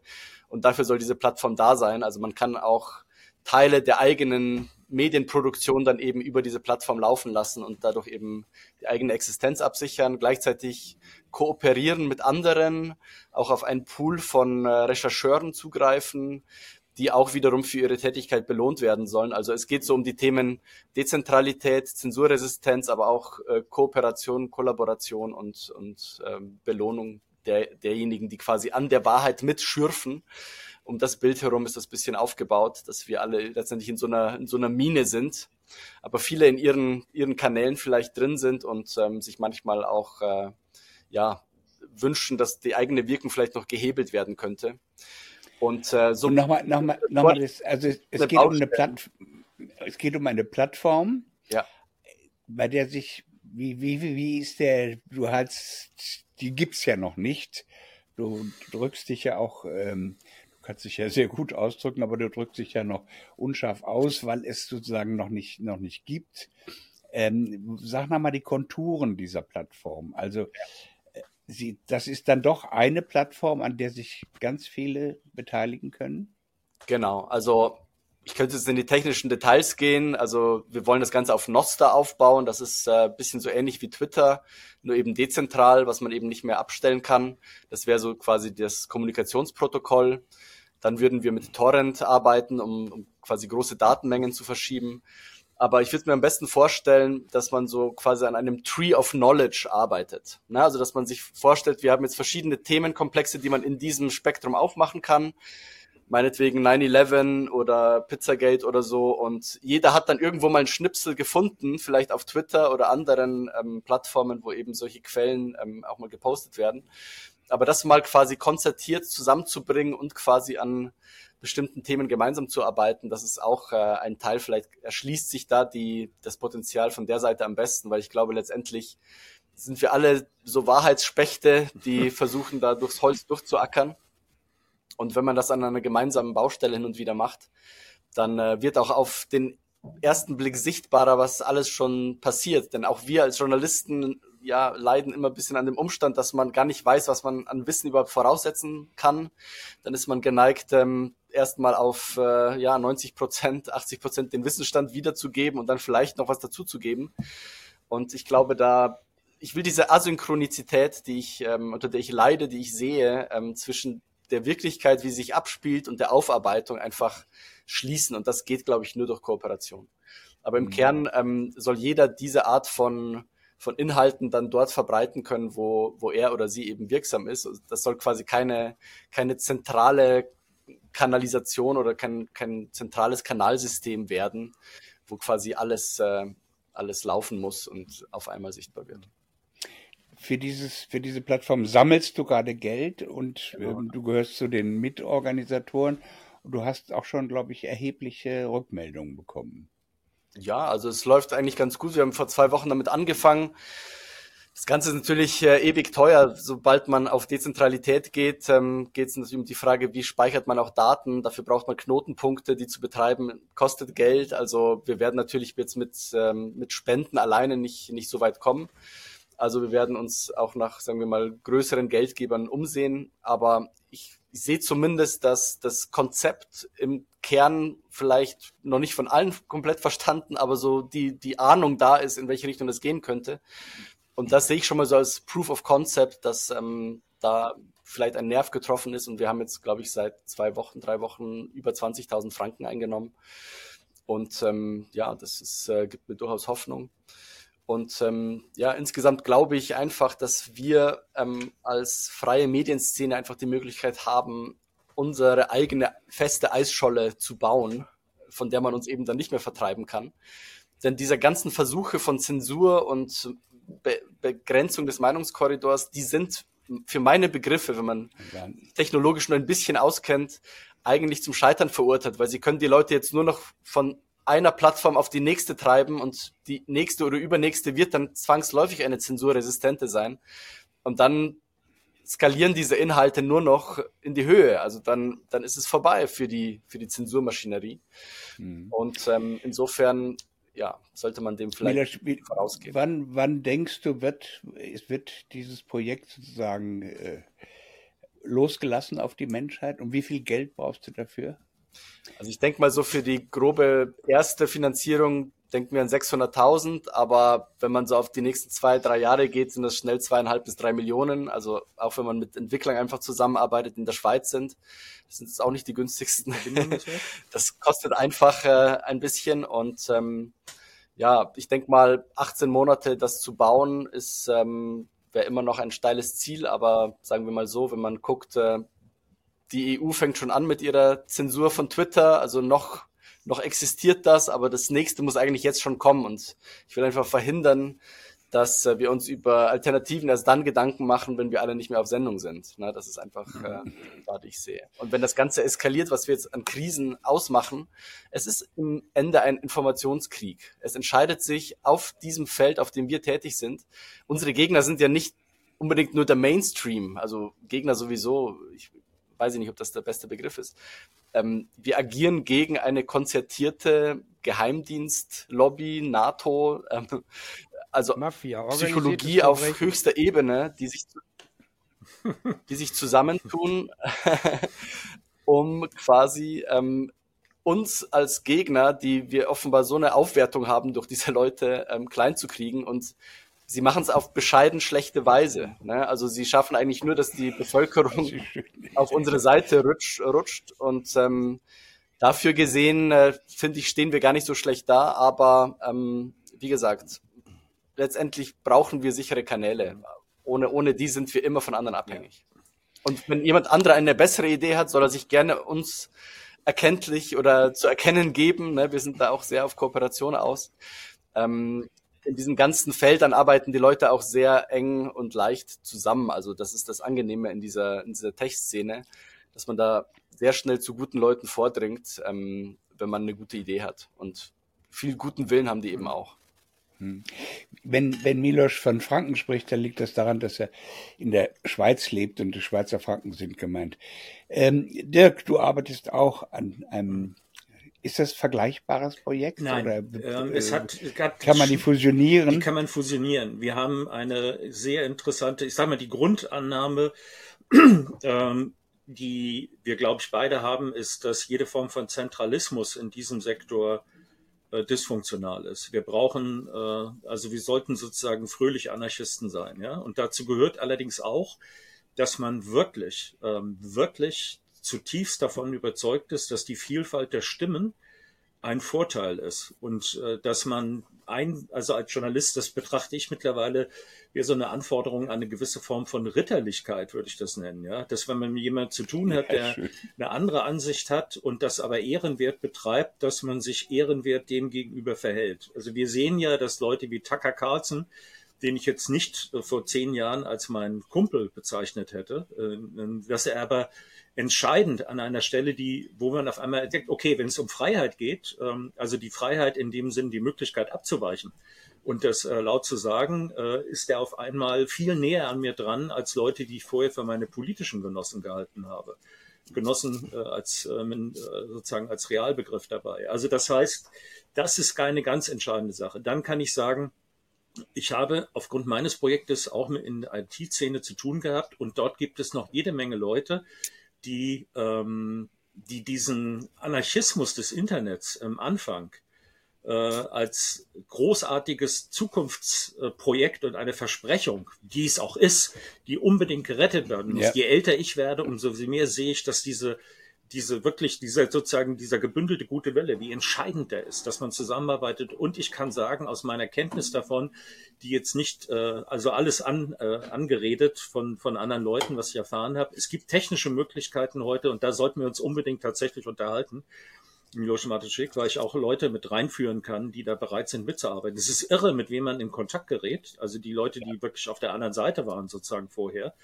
Und dafür soll diese Plattform da sein. Also man kann auch Teile der eigenen Medienproduktion dann eben über diese Plattform laufen lassen und dadurch eben die eigene Existenz absichern, gleichzeitig kooperieren mit anderen, auch auf einen Pool von äh, Rechercheuren zugreifen, die auch wiederum für ihre Tätigkeit belohnt werden sollen. Also es geht so um die Themen Dezentralität, Zensurresistenz, aber auch äh, Kooperation, Kollaboration und, und ähm, Belohnung der, derjenigen, die quasi an der Wahrheit mitschürfen um das Bild herum ist das bisschen aufgebaut, dass wir alle letztendlich in so einer, in so einer Mine sind, aber viele in ihren, ihren Kanälen vielleicht drin sind und ähm, sich manchmal auch äh, ja, wünschen, dass die eigene Wirkung vielleicht noch gehebelt werden könnte. Und äh, so. Und nochmal, nochmal, nochmal, das, also es, es geht um eine Platt, es geht um eine Plattform, ja. bei der sich, wie, wie, wie ist der, du hast, die gibt's ja noch nicht. Du drückst dich ja auch ähm, kannst dich ja sehr gut ausdrücken, aber du drückst dich ja noch unscharf aus, weil es sozusagen noch nicht, noch nicht gibt. Ähm, sag mal die Konturen dieser Plattform. Also, äh, sie, das ist dann doch eine Plattform, an der sich ganz viele beteiligen können? Genau, also ich könnte jetzt in die technischen Details gehen. Also wir wollen das Ganze auf Noster aufbauen. Das ist äh, bisschen so ähnlich wie Twitter, nur eben dezentral, was man eben nicht mehr abstellen kann. Das wäre so quasi das Kommunikationsprotokoll. Dann würden wir mit Torrent arbeiten, um, um quasi große Datenmengen zu verschieben. Aber ich würde mir am besten vorstellen, dass man so quasi an einem Tree of Knowledge arbeitet. Ne? Also dass man sich vorstellt, wir haben jetzt verschiedene Themenkomplexe, die man in diesem Spektrum aufmachen kann. meinetwegen 9-11 oder Pizzagate oder so und jeder hat dann irgendwo mal einen Schnipsel gefunden, vielleicht auf Twitter oder anderen ähm, Plattformen, wo eben solche Quellen ähm, auch mal gepostet werden. Aber das mal quasi konzertiert zusammenzubringen und quasi an bestimmten Themen gemeinsam zu arbeiten, das ist auch äh, ein Teil, vielleicht erschließt sich da die, das Potenzial von der Seite am besten, weil ich glaube, letztendlich sind wir alle so Wahrheitsspechte, die versuchen da durchs Holz durchzuackern. Und wenn man das an einer gemeinsamen Baustelle hin und wieder macht, dann äh, wird auch auf den ersten Blick sichtbarer, was alles schon passiert. Denn auch wir als Journalisten ja, leiden immer ein bisschen an dem Umstand, dass man gar nicht weiß, was man an Wissen überhaupt voraussetzen kann. Dann ist man geneigt, ähm, erstmal auf äh, ja, 90 Prozent, 80 Prozent den Wissensstand wiederzugeben und dann vielleicht noch was dazuzugeben. Und ich glaube, da, ich will diese Asynchronizität, die ich, ähm, unter der ich leide, die ich sehe, ähm, zwischen der Wirklichkeit, wie sie sich abspielt und der Aufarbeitung einfach schließen. Und das geht, glaube ich, nur durch Kooperation. Aber im mhm. Kern ähm, soll jeder diese Art von, von Inhalten dann dort verbreiten können, wo, wo er oder sie eben wirksam ist. Also das soll quasi keine, keine zentrale Kanalisation oder kein, kein zentrales Kanalsystem werden, wo quasi alles, äh, alles laufen muss und auf einmal sichtbar wird für dieses, für diese Plattform sammelst du gerade Geld und genau. ähm, du gehörst zu den Mitorganisatoren und du hast auch schon, glaube ich, erhebliche Rückmeldungen bekommen. Ja, also es läuft eigentlich ganz gut. Wir haben vor zwei Wochen damit angefangen. Das Ganze ist natürlich äh, ewig teuer. Sobald man auf Dezentralität geht, ähm, geht es natürlich um die Frage, wie speichert man auch Daten. Dafür braucht man Knotenpunkte, die zu betreiben, kostet Geld. Also wir werden natürlich jetzt mit, ähm, mit Spenden alleine nicht, nicht so weit kommen. Also wir werden uns auch nach, sagen wir mal, größeren Geldgebern umsehen. Aber ich, sehe zumindest, dass das Konzept im Kern vielleicht noch nicht von allen komplett verstanden, aber so die, die Ahnung da ist, in welche Richtung das gehen könnte. Und das sehe ich schon mal so als Proof of Concept, dass ähm, da vielleicht ein Nerv getroffen ist. Und wir haben jetzt, glaube ich, seit zwei Wochen, drei Wochen über 20.000 Franken eingenommen. Und ähm, ja, das ist, äh, gibt mir durchaus Hoffnung. Und ähm, ja, insgesamt glaube ich einfach, dass wir ähm, als freie Medienszene einfach die Möglichkeit haben, unsere eigene feste Eisscholle zu bauen, von der man uns eben dann nicht mehr vertreiben kann. Denn diese ganzen Versuche von Zensur und Be Begrenzung des Meinungskorridors, die sind für meine Begriffe, wenn man technologisch nur ein bisschen auskennt, eigentlich zum Scheitern verurteilt, weil sie können die Leute jetzt nur noch von einer Plattform auf die nächste treiben und die nächste oder übernächste wird dann zwangsläufig eine zensurresistente sein. Und dann skalieren diese Inhalte nur noch in die Höhe. Also dann, dann ist es vorbei für die, für die Zensurmaschinerie. Mhm. Und ähm, insofern, ja, sollte man dem vielleicht wie, vorausgehen. Wann, wann denkst du, wird, wird dieses Projekt sozusagen äh, losgelassen auf die Menschheit? Und wie viel Geld brauchst du dafür? Also ich denke mal so für die grobe erste Finanzierung denken wir an 600.000, aber wenn man so auf die nächsten zwei, drei Jahre geht, sind das schnell zweieinhalb bis drei Millionen. Also auch wenn man mit Entwicklern einfach zusammenarbeitet, in der Schweiz sind, sind es auch nicht die günstigsten. Das kostet einfach äh, ein bisschen und ähm, ja, ich denke mal 18 Monate das zu bauen ist ähm, wäre immer noch ein steiles Ziel, aber sagen wir mal so, wenn man guckt, äh, die EU fängt schon an mit ihrer Zensur von Twitter, also noch, noch existiert das, aber das nächste muss eigentlich jetzt schon kommen und ich will einfach verhindern, dass äh, wir uns über Alternativen erst dann Gedanken machen, wenn wir alle nicht mehr auf Sendung sind. Na, das ist einfach, äh, was ich sehe. Und wenn das Ganze eskaliert, was wir jetzt an Krisen ausmachen, es ist im Ende ein Informationskrieg. Es entscheidet sich auf diesem Feld, auf dem wir tätig sind. Unsere Gegner sind ja nicht unbedingt nur der Mainstream, also Gegner sowieso. Ich weiß ich nicht, ob das der beste Begriff ist. Ähm, wir agieren gegen eine konzertierte Geheimdienstlobby, NATO, ähm, also Mafia, Psychologie auf höchster Ebene, die sich, die sich zusammentun, um quasi ähm, uns als Gegner, die wir offenbar so eine Aufwertung haben, durch diese Leute ähm, klein zu kriegen und sie machen es auf bescheiden schlechte Weise. Ne? Also sie schaffen eigentlich nur, dass die Bevölkerung auf unsere Seite rutscht, rutscht und ähm, dafür gesehen, äh, finde ich, stehen wir gar nicht so schlecht da, aber ähm, wie gesagt, letztendlich brauchen wir sichere Kanäle. Ohne, ohne die sind wir immer von anderen abhängig. Und wenn jemand anderer eine bessere Idee hat, soll er sich gerne uns erkenntlich oder zu erkennen geben. Ne? Wir sind da auch sehr auf Kooperation aus. Ähm, in diesem ganzen Feld, dann arbeiten die Leute auch sehr eng und leicht zusammen. Also das ist das Angenehme in dieser, in dieser Tech-Szene, dass man da sehr schnell zu guten Leuten vordringt, ähm, wenn man eine gute Idee hat. Und viel guten Willen haben die eben auch. Hm. Wenn, wenn Milos von Franken spricht, dann liegt das daran, dass er in der Schweiz lebt und die Schweizer Franken sind gemeint. Ähm, Dirk, du arbeitest auch an einem ist das ein vergleichbares Projekt? Nein, oder, ähm, es hat, es hat, kann man die fusionieren? Die kann man fusionieren. Wir haben eine sehr interessante, ich sage mal, die Grundannahme, ähm, die wir, glaube ich, beide haben, ist, dass jede Form von Zentralismus in diesem Sektor äh, dysfunktional ist. Wir brauchen, äh, also wir sollten sozusagen fröhliche Anarchisten sein. Ja? Und dazu gehört allerdings auch, dass man wirklich, ähm, wirklich zutiefst davon überzeugt ist, dass die Vielfalt der Stimmen ein Vorteil ist und äh, dass man ein, also als Journalist, das betrachte ich mittlerweile wie so eine Anforderung an eine gewisse Form von Ritterlichkeit, würde ich das nennen, ja, dass wenn man mit jemandem zu tun hat, der eine andere Ansicht hat und das aber ehrenwert betreibt, dass man sich ehrenwert dem gegenüber verhält. Also wir sehen ja, dass Leute wie Tucker Carlson, den ich jetzt nicht vor zehn Jahren als meinen Kumpel bezeichnet hätte, äh, dass er aber entscheidend an einer Stelle, die, wo man auf einmal denkt, okay, wenn es um Freiheit geht, ähm, also die Freiheit in dem Sinn, die Möglichkeit abzuweichen und das äh, laut zu sagen, äh, ist er auf einmal viel näher an mir dran als Leute, die ich vorher für meine politischen Genossen gehalten habe. Genossen äh, als äh, äh, sozusagen als Realbegriff dabei. Also das heißt, das ist keine ganz entscheidende Sache. Dann kann ich sagen, ich habe aufgrund meines Projektes auch mit in der IT-Szene zu tun gehabt und dort gibt es noch jede Menge Leute, die, ähm, die diesen Anarchismus des Internets am Anfang äh, als großartiges Zukunftsprojekt und eine Versprechung, die es auch ist, die unbedingt gerettet werden muss. Ja. Je älter ich werde, umso mehr sehe ich, dass diese diese wirklich, dieser sozusagen dieser gebündelte gute Welle, wie entscheidend der ist, dass man zusammenarbeitet. Und ich kann sagen, aus meiner Kenntnis davon, die jetzt nicht, äh, also alles an, äh, angeredet von, von anderen Leuten, was ich erfahren habe, es gibt technische Möglichkeiten heute und da sollten wir uns unbedingt tatsächlich unterhalten. Miloš Mateschik, weil ich auch Leute mit reinführen kann, die da bereit sind mitzuarbeiten. Es ist irre, mit wem man in Kontakt gerät. Also die Leute, die wirklich auf der anderen Seite waren sozusagen vorher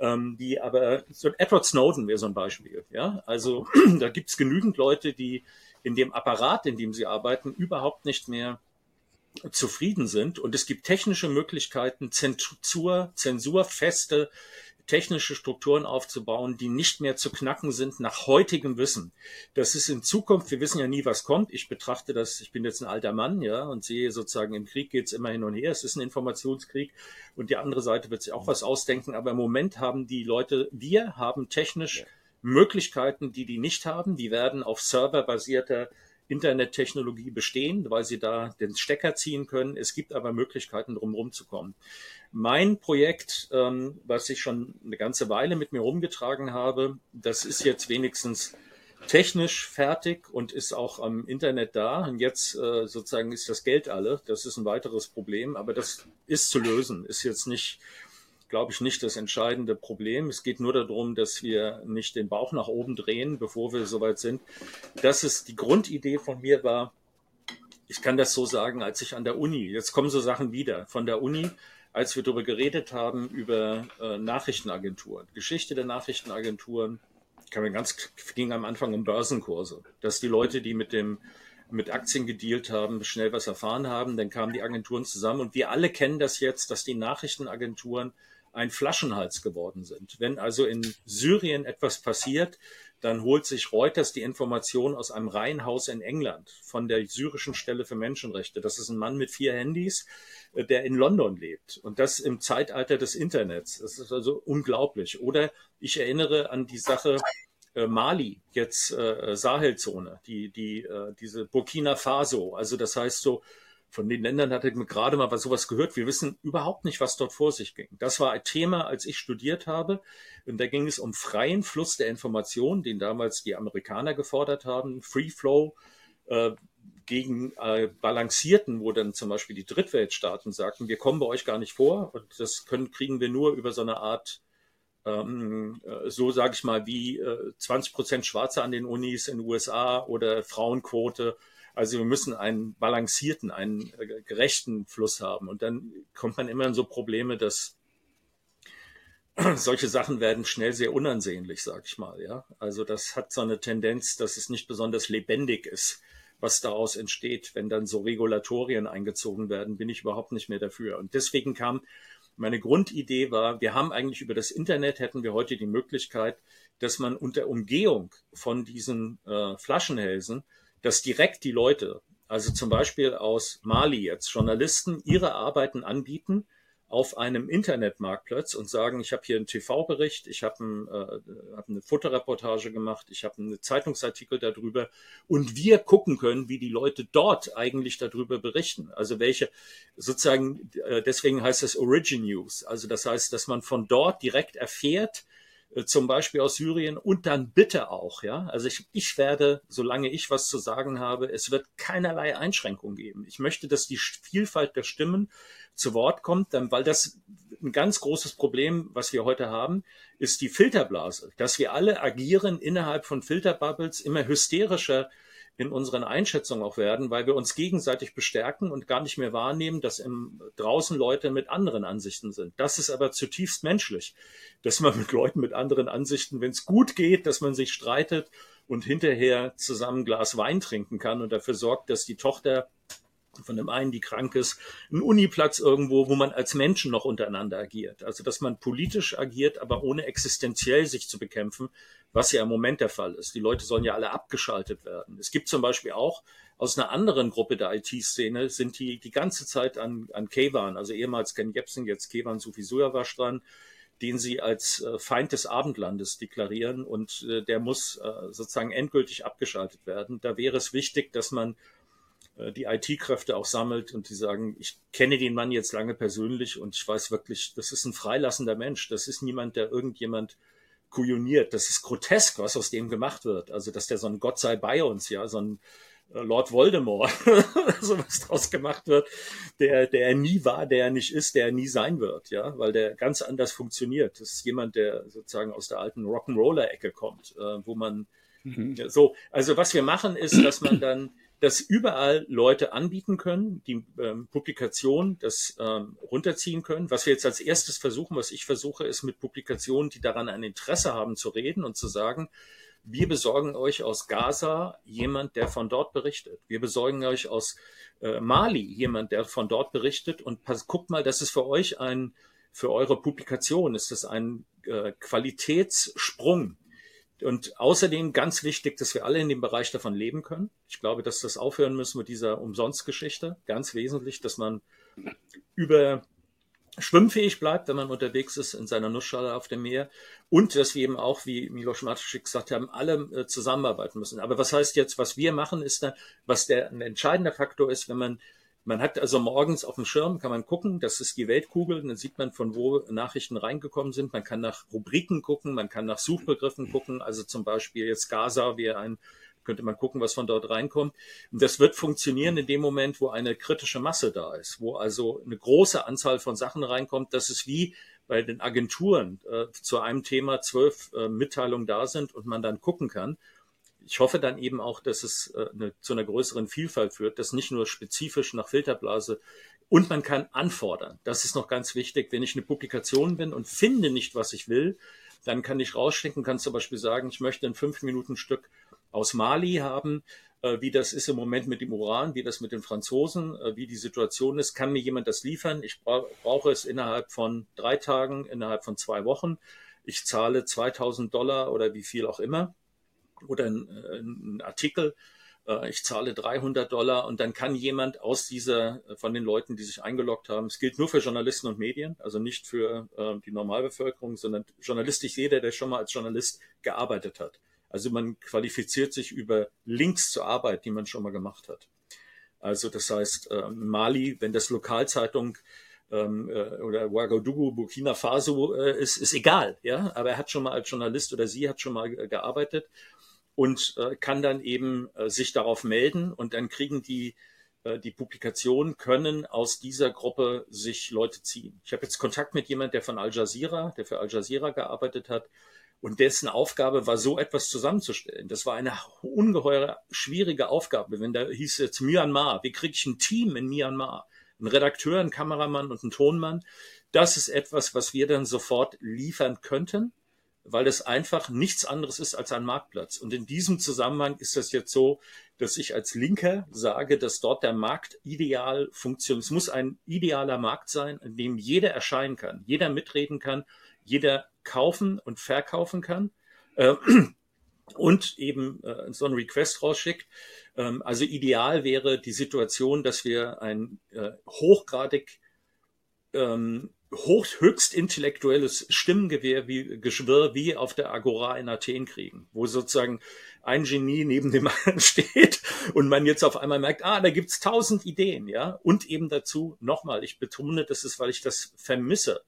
ähm, die aber, so Edward Snowden wäre so ein Beispiel, ja. Also da gibt es genügend Leute, die in dem Apparat, in dem sie arbeiten, überhaupt nicht mehr zufrieden sind. Und es gibt technische Möglichkeiten, Zensur, zensurfeste technische Strukturen aufzubauen, die nicht mehr zu knacken sind nach heutigem Wissen. Das ist in Zukunft, wir wissen ja nie, was kommt. Ich betrachte das, ich bin jetzt ein alter Mann, ja, und sehe sozusagen, im Krieg geht's immer hin und her. Es ist ein Informationskrieg und die andere Seite wird sich auch was ausdenken. Aber im Moment haben die Leute, wir haben technisch Möglichkeiten, die die nicht haben. Die werden auf serverbasierter Internettechnologie bestehen, weil sie da den Stecker ziehen können. Es gibt aber Möglichkeiten, drumherum zu kommen. Mein Projekt, ähm, was ich schon eine ganze Weile mit mir rumgetragen habe, das ist jetzt wenigstens technisch fertig und ist auch am Internet da. Und jetzt äh, sozusagen ist das Geld alle. Das ist ein weiteres Problem, aber das ist zu lösen. Ist jetzt nicht, glaube ich, nicht das entscheidende Problem. Es geht nur darum, dass wir nicht den Bauch nach oben drehen, bevor wir soweit sind. Das ist die Grundidee von mir war, ich kann das so sagen, als ich an der Uni, jetzt kommen so Sachen wieder, von der Uni als wir darüber geredet haben, über äh, Nachrichtenagenturen, Geschichte der Nachrichtenagenturen, kann man ganz, ging am Anfang um Börsenkurse, dass die Leute, die mit dem mit Aktien gedealt haben, schnell was erfahren haben, dann kamen die Agenturen zusammen und wir alle kennen das jetzt, dass die Nachrichtenagenturen ein Flaschenhals geworden sind. Wenn also in Syrien etwas passiert, dann holt sich Reuters die Information aus einem Reihenhaus in England von der syrischen Stelle für Menschenrechte. Das ist ein Mann mit vier Handys, der in London lebt. Und das im Zeitalter des Internets. Das ist also unglaublich. Oder ich erinnere an die Sache äh, Mali, jetzt äh, Sahelzone, die, die, äh, diese Burkina Faso. Also das heißt so, von den Ländern hatte ich gerade mal was sowas gehört. Wir wissen überhaupt nicht, was dort vor sich ging. Das war ein Thema, als ich studiert habe. Und da ging es um freien Fluss der Information, den damals die Amerikaner gefordert haben. Free Flow äh, gegen äh, balancierten, wo dann zum Beispiel die Drittweltstaaten sagten, wir kommen bei euch gar nicht vor. Und das können, kriegen wir nur über so eine Art ähm, so sage ich mal, wie 20 Prozent Schwarze an den Unis in den USA oder Frauenquote. Also wir müssen einen balancierten, einen gerechten Fluss haben. Und dann kommt man immer in so Probleme, dass solche Sachen werden schnell sehr unansehnlich, sag ich mal. Ja, also das hat so eine Tendenz, dass es nicht besonders lebendig ist, was daraus entsteht, wenn dann so Regulatorien eingezogen werden, bin ich überhaupt nicht mehr dafür. Und deswegen kam meine Grundidee war, wir haben eigentlich über das Internet hätten wir heute die Möglichkeit, dass man unter Umgehung von diesen äh, Flaschenhälsen, dass direkt die Leute, also zum Beispiel aus Mali jetzt Journalisten ihre Arbeiten anbieten auf einem Internetmarktplatz und sagen, ich habe hier einen TV-Bericht, ich habe ein, äh, hab eine Fotoreportage gemacht, ich habe einen Zeitungsartikel darüber und wir gucken können, wie die Leute dort eigentlich darüber berichten. Also welche sozusagen, äh, deswegen heißt es Origin News. Also das heißt, dass man von dort direkt erfährt, äh, zum Beispiel aus Syrien und dann bitte auch, ja. Also ich, ich werde, solange ich was zu sagen habe, es wird keinerlei Einschränkung geben. Ich möchte, dass die Vielfalt der Stimmen zu Wort kommt, dann, weil das ein ganz großes Problem, was wir heute haben, ist die Filterblase, dass wir alle agieren innerhalb von Filterbubbles immer hysterischer in unseren Einschätzungen auch werden, weil wir uns gegenseitig bestärken und gar nicht mehr wahrnehmen, dass im, draußen Leute mit anderen Ansichten sind. Das ist aber zutiefst menschlich, dass man mit Leuten mit anderen Ansichten, wenn es gut geht, dass man sich streitet und hinterher zusammen Glas Wein trinken kann und dafür sorgt, dass die Tochter von dem einen, die krank ist, ein Uniplatz irgendwo, wo man als Menschen noch untereinander agiert. Also, dass man politisch agiert, aber ohne existenziell sich zu bekämpfen, was ja im Moment der Fall ist. Die Leute sollen ja alle abgeschaltet werden. Es gibt zum Beispiel auch aus einer anderen Gruppe der IT-Szene sind die die ganze Zeit an, an Kevan, also ehemals Ken Jebsen, jetzt Kevan Sufi Suyawasch dran, den sie als äh, Feind des Abendlandes deklarieren und äh, der muss äh, sozusagen endgültig abgeschaltet werden. Da wäre es wichtig, dass man die IT-Kräfte auch sammelt und die sagen, ich kenne den Mann jetzt lange persönlich und ich weiß wirklich, das ist ein freilassender Mensch. Das ist niemand, der irgendjemand kujoniert. Das ist grotesk, was aus dem gemacht wird. Also, dass der so ein Gott sei bei uns, ja, so ein äh, Lord Voldemort, so was draus gemacht wird, der, der er nie war, der er nicht ist, der er nie sein wird, ja, weil der ganz anders funktioniert. Das ist jemand, der sozusagen aus der alten Rock'n'Roller-Ecke kommt, äh, wo man mhm. so, also was wir machen ist, dass man dann dass überall Leute anbieten können, die ähm, Publikation das ähm, runterziehen können. Was wir jetzt als erstes versuchen, was ich versuche, ist mit Publikationen, die daran ein Interesse haben, zu reden und zu sagen, wir besorgen euch aus Gaza jemand, der von dort berichtet. Wir besorgen euch aus äh, Mali jemand, der von dort berichtet und pass, guckt mal, das ist für euch ein, für eure Publikation ist das ein äh, Qualitätssprung und außerdem ganz wichtig, dass wir alle in dem Bereich davon leben können. Ich glaube, dass das aufhören müssen mit dieser Umsonstgeschichte. Ganz wesentlich, dass man über schwimmfähig bleibt, wenn man unterwegs ist in seiner Nussschale auf dem Meer und dass wir eben auch, wie Milos Matuschik gesagt haben, alle äh, zusammenarbeiten müssen. Aber was heißt jetzt, was wir machen, ist dann, was der ein entscheidender Faktor ist, wenn man man hat also morgens auf dem Schirm, kann man gucken, das ist die Weltkugel, dann sieht man, von wo Nachrichten reingekommen sind. Man kann nach Rubriken gucken, man kann nach Suchbegriffen gucken, also zum Beispiel jetzt Gaza wäre ein, könnte man gucken, was von dort reinkommt. Und das wird funktionieren in dem Moment, wo eine kritische Masse da ist, wo also eine große Anzahl von Sachen reinkommt. Das ist wie bei den Agenturen äh, zu einem Thema zwölf äh, Mitteilungen da sind und man dann gucken kann ich hoffe dann eben auch, dass es äh, eine, zu einer größeren Vielfalt führt, dass nicht nur spezifisch nach Filterblase und man kann anfordern. Das ist noch ganz wichtig. Wenn ich eine Publikation bin und finde nicht, was ich will, dann kann ich rausstecken, kann zum Beispiel sagen, ich möchte ein fünf Minuten Stück aus Mali haben, äh, wie das ist im Moment mit dem Uran, wie das mit den Franzosen, äh, wie die Situation ist. Kann mir jemand das liefern? Ich bra brauche es innerhalb von drei Tagen, innerhalb von zwei Wochen. Ich zahle 2000 Dollar oder wie viel auch immer oder ein, äh, Artikel, äh, ich zahle 300 Dollar und dann kann jemand aus dieser, äh, von den Leuten, die sich eingeloggt haben, es gilt nur für Journalisten und Medien, also nicht für die Normalbevölkerung, sondern journalistisch jeder, der schon mal als Journalist gearbeitet hat. Also man qualifiziert sich über Links zur Arbeit, die man schon mal gemacht hat. Also das heißt, Mali, wenn das Lokalzeitung ähm, oder Ouagadougou, Burkina Faso äh, ist, ist egal, ja. Aber er hat schon mal als Journalist oder sie hat schon mal gearbeitet und äh, kann dann eben äh, sich darauf melden und dann kriegen die äh, die Publikationen können aus dieser Gruppe sich Leute ziehen. Ich habe jetzt Kontakt mit jemand, der von Al Jazeera, der für Al Jazeera gearbeitet hat und dessen Aufgabe war, so etwas zusammenzustellen. Das war eine ungeheure schwierige Aufgabe. Wenn da hieß jetzt Myanmar, wie kriege ich ein Team in Myanmar? Ein Redakteur, ein Kameramann und ein Tonmann. Das ist etwas, was wir dann sofort liefern könnten weil es einfach nichts anderes ist als ein Marktplatz. Und in diesem Zusammenhang ist das jetzt so, dass ich als Linker sage, dass dort der Markt ideal funktioniert. Es muss ein idealer Markt sein, in dem jeder erscheinen kann, jeder mitreden kann, jeder kaufen und verkaufen kann. Und eben äh, so ein Request rausschickt. Ähm, also ideal wäre die Situation, dass wir ein äh, hochgradig ähm, hoch, höchst intellektuelles Stimmengewehr wie Geschwirr wie auf der Agora in Athen kriegen, wo sozusagen ein Genie neben dem anderen steht und man jetzt auf einmal merkt, ah, da gibt's tausend Ideen, ja. Und eben dazu nochmal, ich betone, das ist, weil ich das vermisse,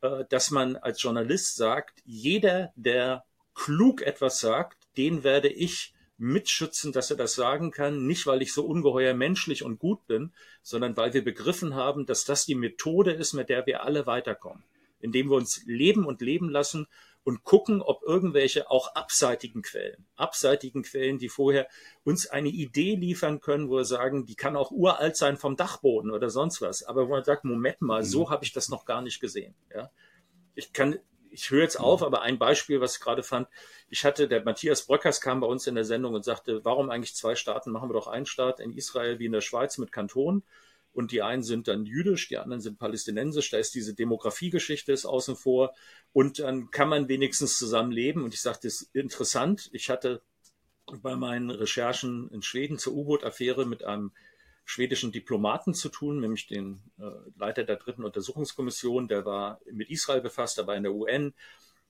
äh, dass man als Journalist sagt, jeder, der klug etwas sagt, den werde ich mitschützen, dass er das sagen kann, nicht weil ich so ungeheuer menschlich und gut bin, sondern weil wir begriffen haben, dass das die Methode ist, mit der wir alle weiterkommen, indem wir uns leben und leben lassen und gucken, ob irgendwelche auch abseitigen Quellen, abseitigen Quellen, die vorher uns eine Idee liefern können, wo wir sagen, die kann auch uralt sein vom Dachboden oder sonst was, aber wo man sagt, Moment mal, so mhm. habe ich das noch gar nicht gesehen. Ja? Ich kann ich höre jetzt auf, aber ein Beispiel, was ich gerade fand, ich hatte, der Matthias Bröckers kam bei uns in der Sendung und sagte, warum eigentlich zwei Staaten? Machen wir doch einen Staat in Israel wie in der Schweiz mit Kantonen. Und die einen sind dann jüdisch, die anderen sind palästinensisch. Da ist diese Demografiegeschichte ist außen vor. Und dann kann man wenigstens zusammenleben. Und ich sagte, das ist interessant. Ich hatte bei meinen Recherchen in Schweden zur U-Boot-Affäre mit einem schwedischen Diplomaten zu tun, nämlich den äh, Leiter der dritten Untersuchungskommission, der war mit Israel befasst, war in der UN.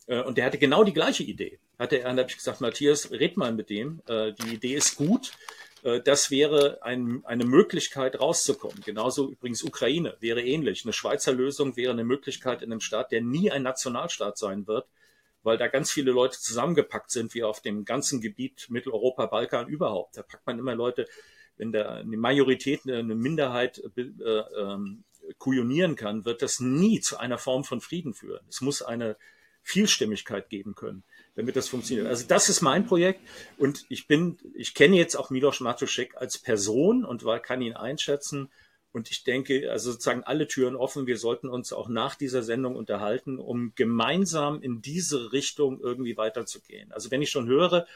Äh, und der hatte genau die gleiche Idee. Hatte er, dann habe ich gesagt, Matthias, red mal mit dem. Äh, die Idee ist gut. Äh, das wäre ein, eine Möglichkeit rauszukommen. Genauso übrigens Ukraine wäre ähnlich. Eine Schweizer Lösung wäre eine Möglichkeit in einem Staat, der nie ein Nationalstaat sein wird, weil da ganz viele Leute zusammengepackt sind, wie auf dem ganzen Gebiet Mitteleuropa, Balkan überhaupt. Da packt man immer Leute wenn da eine Majorität eine Minderheit äh, ähm, kujonieren kann, wird das nie zu einer Form von Frieden führen. Es muss eine Vielstimmigkeit geben können, damit das funktioniert. Also das ist mein Projekt und ich bin, ich kenne jetzt auch Milos Matuszek als Person und kann ihn einschätzen und ich denke, also sozusagen alle Türen offen. Wir sollten uns auch nach dieser Sendung unterhalten, um gemeinsam in diese Richtung irgendwie weiterzugehen. Also wenn ich schon höre,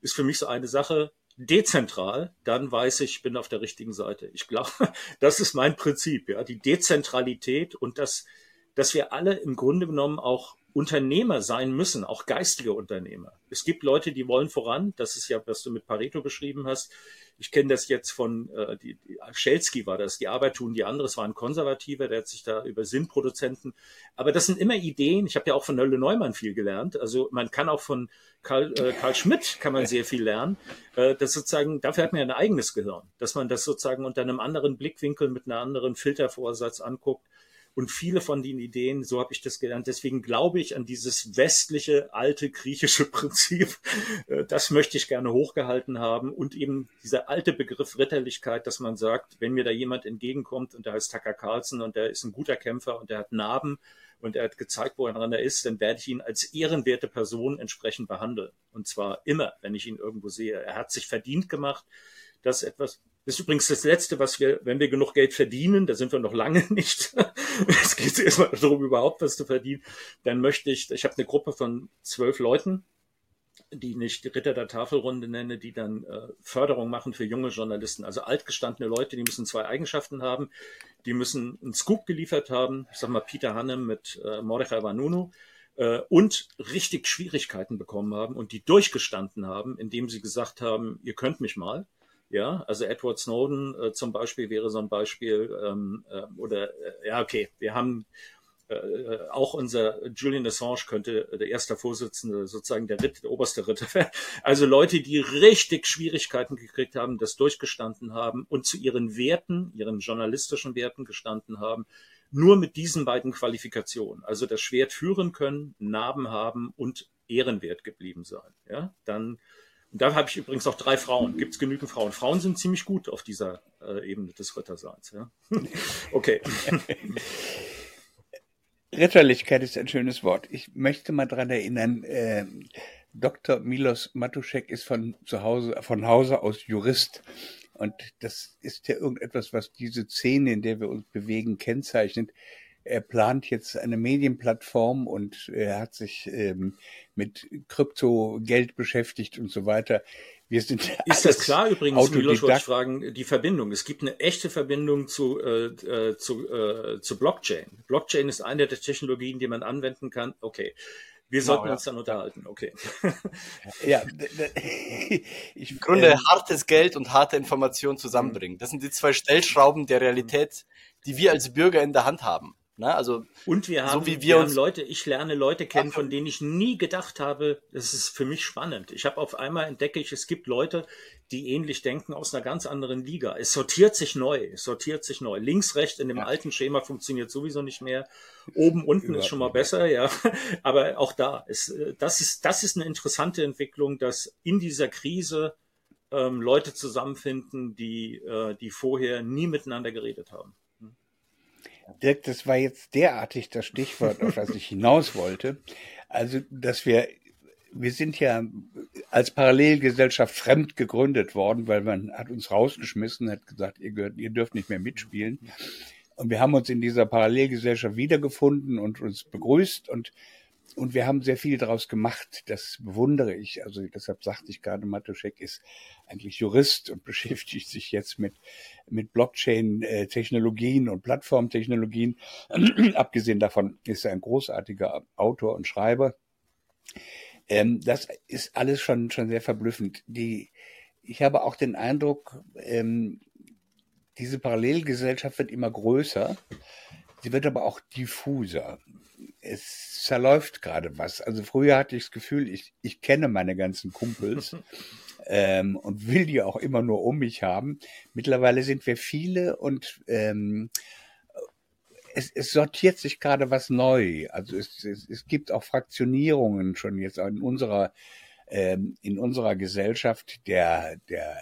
ist für mich so eine Sache, dezentral, dann weiß ich, ich bin auf der richtigen Seite. Ich glaube, das ist mein Prinzip, ja, die Dezentralität und das, dass wir alle im Grunde genommen auch Unternehmer sein müssen, auch geistige Unternehmer. Es gibt Leute, die wollen voran. Das ist ja, was du mit Pareto beschrieben hast. Ich kenne das jetzt von, äh, die, die, Schelsky war das, die Arbeit tun die andere. Es war ein Konservativer, der hat sich da über Sinnproduzenten. Aber das sind immer Ideen. Ich habe ja auch von Nölle Neumann viel gelernt. Also man kann auch von Karl, äh, Karl Schmidt kann man sehr viel lernen. Äh, das sozusagen, dafür hat man ja ein eigenes Gehirn, dass man das sozusagen unter einem anderen Blickwinkel mit einer anderen Filtervorsatz anguckt und viele von den Ideen, so habe ich das gelernt, deswegen glaube ich an dieses westliche, alte griechische Prinzip. Äh, das möchte ich gerne hochgehalten haben. Und eben dieser alte Begriff Ritterlichkeit, dass man sagt, wenn mir da jemand entgegenkommt und der heißt Tucker Carlson und der ist ein guter Kämpfer und der hat Narben und er hat gezeigt, woran er ist, dann werde ich ihn als ehrenwerte Person entsprechend behandeln. Und zwar immer, wenn ich ihn irgendwo sehe. Er hat sich verdient gemacht, dass etwas das ist übrigens das Letzte, was wir, wenn wir genug Geld verdienen, da sind wir noch lange nicht. es geht erstmal darum, überhaupt was zu verdienen. Dann möchte ich, ich habe eine Gruppe von zwölf Leuten, die nicht Ritter der Tafelrunde nenne, die dann äh, Förderung machen für junge Journalisten. Also altgestandene Leute, die müssen zwei Eigenschaften haben. Die müssen einen Scoop geliefert haben, ich sag mal Peter Hannem mit äh, Mordechai Vanunu, äh, und richtig Schwierigkeiten bekommen haben und die durchgestanden haben, indem sie gesagt haben, ihr könnt mich mal. Ja, also Edward Snowden äh, zum Beispiel wäre so ein Beispiel, ähm, äh, oder äh, ja, okay, wir haben äh, äh auch unser Julian Assange könnte der erste Vorsitzende, sozusagen der Ritt, der oberste Ritter werden. Also Leute, die richtig Schwierigkeiten gekriegt haben, das durchgestanden haben und zu ihren Werten, ihren journalistischen Werten gestanden haben, nur mit diesen beiden Qualifikationen, also das Schwert führen können, Narben haben und ehrenwert geblieben sein. Ja, dann Und da habe ich übrigens auch drei Frauen. Gibt es genügend Frauen? Frauen sind ziemlich gut auf dieser äh, Ebene des Ritterseins. Ja? okay. Ritterlichkeit ist ein schönes Wort. Ich möchte mal daran erinnern, äh, Dr. Milos Matuszek ist von zu Hause, von Hause aus Jurist. Und das ist ja irgendetwas, was diese Szene, in der wir uns bewegen, kennzeichnet. Er plant jetzt eine Medienplattform und er hat sich ähm, mit Kryptogeld beschäftigt und so weiter. Wir sind ist das klar übrigens, Milos, wollte ich fragen, die Verbindung. Es gibt eine echte Verbindung zu, äh, äh, zu, äh, zu Blockchain. Blockchain ist eine der Technologien, die man anwenden kann. Okay. Wir genau, sollten ja. uns dann unterhalten, okay. Ja, ich, Im Grunde ähm, hartes Geld und harte Information zusammenbringen. Das sind die zwei Stellschrauben der Realität, die wir als Bürger in der Hand haben. Ne? Also, und wir haben, so wie wir, wir haben Leute, ich lerne Leute kennen, von denen ich nie gedacht habe, das ist für mich spannend. Ich habe auf einmal entdecke ich, es gibt Leute, die ähnlich denken aus einer ganz anderen Liga. Es sortiert sich neu, es sortiert sich neu. Links, rechts in dem ja. alten Schema funktioniert sowieso nicht mehr. Oben, unten ist schon mal besser, ja. Aber auch da, ist, das ist, das ist eine interessante Entwicklung, dass in dieser Krise ähm, Leute zusammenfinden, die, äh, die vorher nie miteinander geredet haben. Dirk, das war jetzt derartig das Stichwort, auf das ich hinaus wollte. Also, dass wir, wir sind ja als Parallelgesellschaft fremd gegründet worden, weil man hat uns rausgeschmissen, hat gesagt, ihr, gehört, ihr dürft nicht mehr mitspielen. Und wir haben uns in dieser Parallelgesellschaft wiedergefunden und uns begrüßt und und wir haben sehr viel daraus gemacht. Das bewundere ich. Also deshalb sagte ich gerade, Matuschek ist eigentlich Jurist und beschäftigt sich jetzt mit, mit Blockchain-Technologien und Plattformtechnologien. Abgesehen davon ist er ein großartiger Autor und Schreiber. Ähm, das ist alles schon, schon sehr verblüffend. Die, ich habe auch den Eindruck, ähm, diese Parallelgesellschaft wird immer größer. Sie wird aber auch diffuser es zerläuft gerade was. Also früher hatte ich das Gefühl, ich, ich kenne meine ganzen Kumpels ähm, und will die auch immer nur um mich haben. Mittlerweile sind wir viele und ähm, es, es sortiert sich gerade was neu. Also es, es, es gibt auch Fraktionierungen schon jetzt in unserer ähm, in unserer Gesellschaft. Der der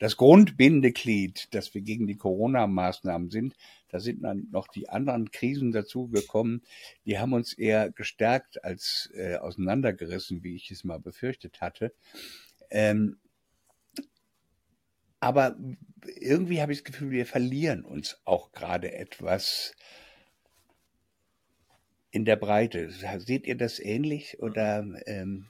das Grundbindeglied, dass wir gegen die Corona-Maßnahmen sind, da sind dann noch die anderen Krisen dazugekommen. Die haben uns eher gestärkt als äh, auseinandergerissen, wie ich es mal befürchtet hatte. Ähm, aber irgendwie habe ich das Gefühl, wir verlieren uns auch gerade etwas in der Breite. Seht ihr das ähnlich oder ähm,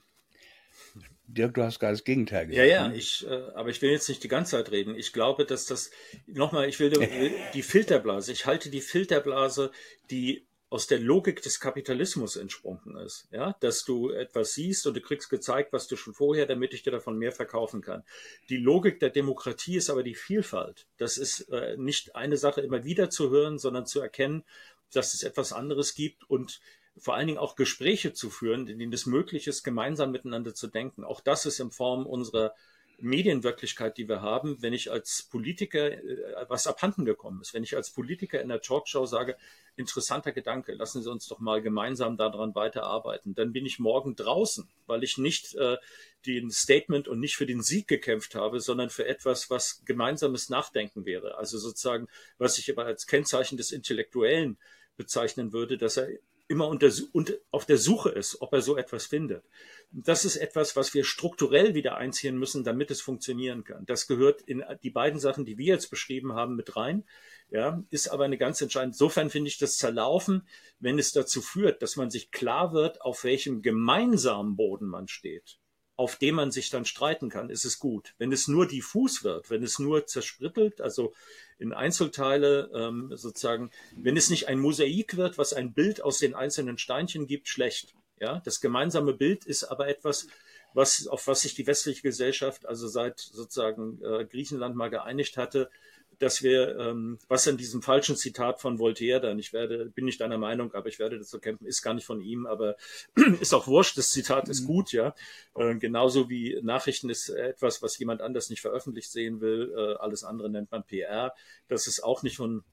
Dirk, du hast gerade das Gegenteil gesagt. Ja, ja, ne? ich, äh, aber ich will jetzt nicht die ganze Zeit reden. Ich glaube, dass das, nochmal, ich will die Filterblase, ich halte die Filterblase, die aus der Logik des Kapitalismus entsprungen ist. Ja, dass du etwas siehst und du kriegst gezeigt, was du schon vorher, damit ich dir davon mehr verkaufen kann. Die Logik der Demokratie ist aber die Vielfalt. Das ist äh, nicht eine Sache immer wieder zu hören, sondern zu erkennen, dass es etwas anderes gibt und vor allen Dingen auch Gespräche zu führen, in denen es möglich ist, gemeinsam miteinander zu denken. Auch das ist in Form unserer Medienwirklichkeit, die wir haben, wenn ich als Politiker äh, was abhanden gekommen ist, wenn ich als Politiker in der Talkshow sage, interessanter Gedanke, lassen Sie uns doch mal gemeinsam daran weiterarbeiten, dann bin ich morgen draußen, weil ich nicht äh, den Statement und nicht für den Sieg gekämpft habe, sondern für etwas, was gemeinsames Nachdenken wäre. Also sozusagen, was ich aber als Kennzeichen des Intellektuellen bezeichnen würde, dass er immer unter, unter, auf der Suche ist, ob er so etwas findet. Das ist etwas, was wir strukturell wieder einziehen müssen, damit es funktionieren kann. Das gehört in die beiden Sachen, die wir jetzt beschrieben haben, mit rein. Ja, ist aber eine ganz entscheidende. Insofern finde ich das Zerlaufen, wenn es dazu führt, dass man sich klar wird, auf welchem gemeinsamen Boden man steht auf dem man sich dann streiten kann, ist es gut. Wenn es nur diffus wird, wenn es nur zersprittelt, also in Einzelteile ähm, sozusagen, wenn es nicht ein Mosaik wird, was ein Bild aus den einzelnen Steinchen gibt, schlecht. Ja, das gemeinsame Bild ist aber etwas, was, auf was sich die westliche Gesellschaft also seit sozusagen äh, Griechenland mal geeinigt hatte, dass wir, ähm, was in diesem falschen Zitat von Voltaire dann, ich werde, bin nicht deiner Meinung, aber ich werde dazu kämpfen, ist gar nicht von ihm, aber ist auch wurscht, das Zitat ist mhm. gut, ja. Äh, genauso wie Nachrichten ist etwas, was jemand anders nicht veröffentlicht sehen will, äh, alles andere nennt man PR. Das ist auch nicht von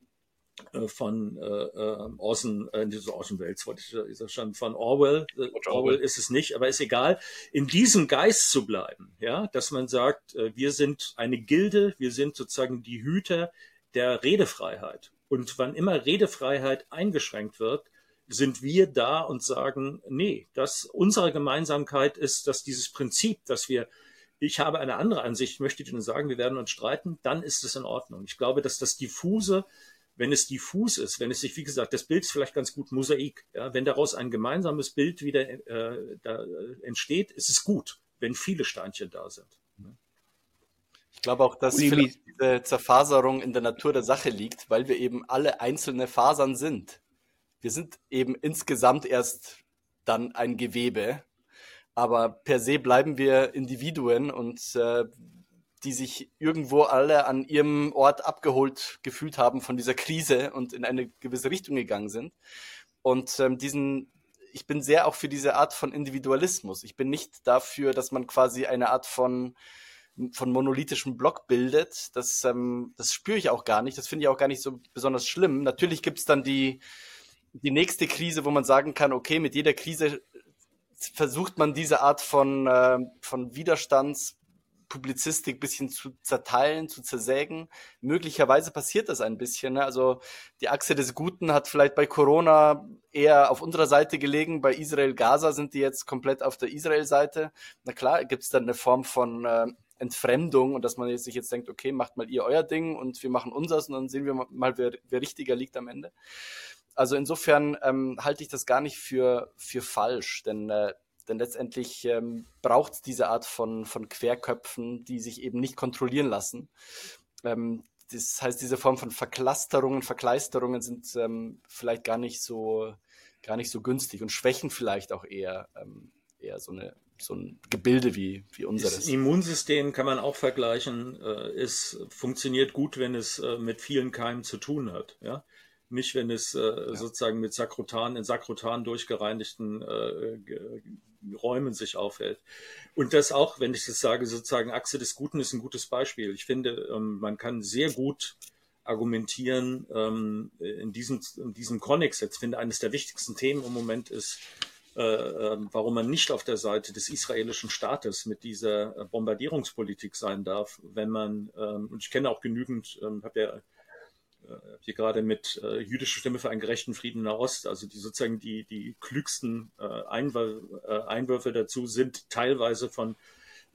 von äh, äh Orson, äh, diese Orson Welles, wollte ich, ist das schon von Orwell. Äh, Orwell ist es nicht, aber ist egal. In diesem Geist zu bleiben, ja, dass man sagt, äh, wir sind eine Gilde, wir sind sozusagen die Hüter der Redefreiheit. Und wann immer Redefreiheit eingeschränkt wird, sind wir da und sagen, nee, das unsere Gemeinsamkeit ist, dass dieses Prinzip, dass wir ich habe eine andere Ansicht, möchte ich Ihnen sagen, wir werden uns streiten, dann ist es in Ordnung. Ich glaube, dass das diffuse wenn es diffus ist, wenn es sich, wie gesagt, das Bild ist vielleicht ganz gut Mosaik, ja, wenn daraus ein gemeinsames Bild wieder äh, da, äh, entsteht, ist es gut, wenn viele Steinchen da sind. Ich glaube auch, dass vielleicht diese Zerfaserung in der Natur der Sache liegt, weil wir eben alle einzelne Fasern sind. Wir sind eben insgesamt erst dann ein Gewebe, aber per se bleiben wir Individuen und äh, die sich irgendwo alle an ihrem Ort abgeholt gefühlt haben von dieser Krise und in eine gewisse Richtung gegangen sind. Und ähm, diesen, ich bin sehr auch für diese Art von Individualismus. Ich bin nicht dafür, dass man quasi eine Art von von monolithischem Block bildet. Das, ähm, das spüre ich auch gar nicht. Das finde ich auch gar nicht so besonders schlimm. Natürlich gibt es dann die, die nächste Krise, wo man sagen kann, okay, mit jeder Krise versucht man diese Art von, äh, von Widerstands Publizistik bisschen zu zerteilen, zu zersägen. Möglicherweise passiert das ein bisschen. Ne? Also die Achse des Guten hat vielleicht bei Corona eher auf unserer Seite gelegen. Bei Israel-Gaza sind die jetzt komplett auf der Israel-Seite. Na klar, gibt es dann eine Form von äh, Entfremdung und dass man sich jetzt denkt, okay, macht mal ihr euer Ding und wir machen unseres und dann sehen wir mal, wer, wer richtiger liegt am Ende. Also insofern ähm, halte ich das gar nicht für, für falsch, denn äh, denn letztendlich ähm, braucht es diese Art von, von Querköpfen, die sich eben nicht kontrollieren lassen. Ähm, das heißt, diese Form von Verklasterungen, Verkleisterungen sind ähm, vielleicht gar nicht so gar nicht so günstig und schwächen vielleicht auch eher ähm, eher so eine so ein Gebilde wie wie unseres. Das Immunsystem kann man auch vergleichen. Äh, es funktioniert gut, wenn es äh, mit vielen Keimen zu tun hat. Ja, nicht wenn es äh, ja. sozusagen mit Sakrotan in Sakrotan durchgereinigten äh, Räumen sich aufhält. Und das auch, wenn ich das sage, sozusagen Achse des Guten ist ein gutes Beispiel. Ich finde, ähm, man kann sehr gut argumentieren ähm, in diesem, in diesem Konnex. Jetzt finde eines der wichtigsten Themen im Moment ist, äh, ähm, warum man nicht auf der Seite des israelischen Staates mit dieser Bombardierungspolitik sein darf, wenn man, und ich kenne auch genügend, habe ja äh, hier gerade mit äh, jüdische Stimme für einen gerechten Frieden in der Ost, also die sozusagen die, die klügsten äh, Einwür äh, Einwürfe dazu sind teilweise von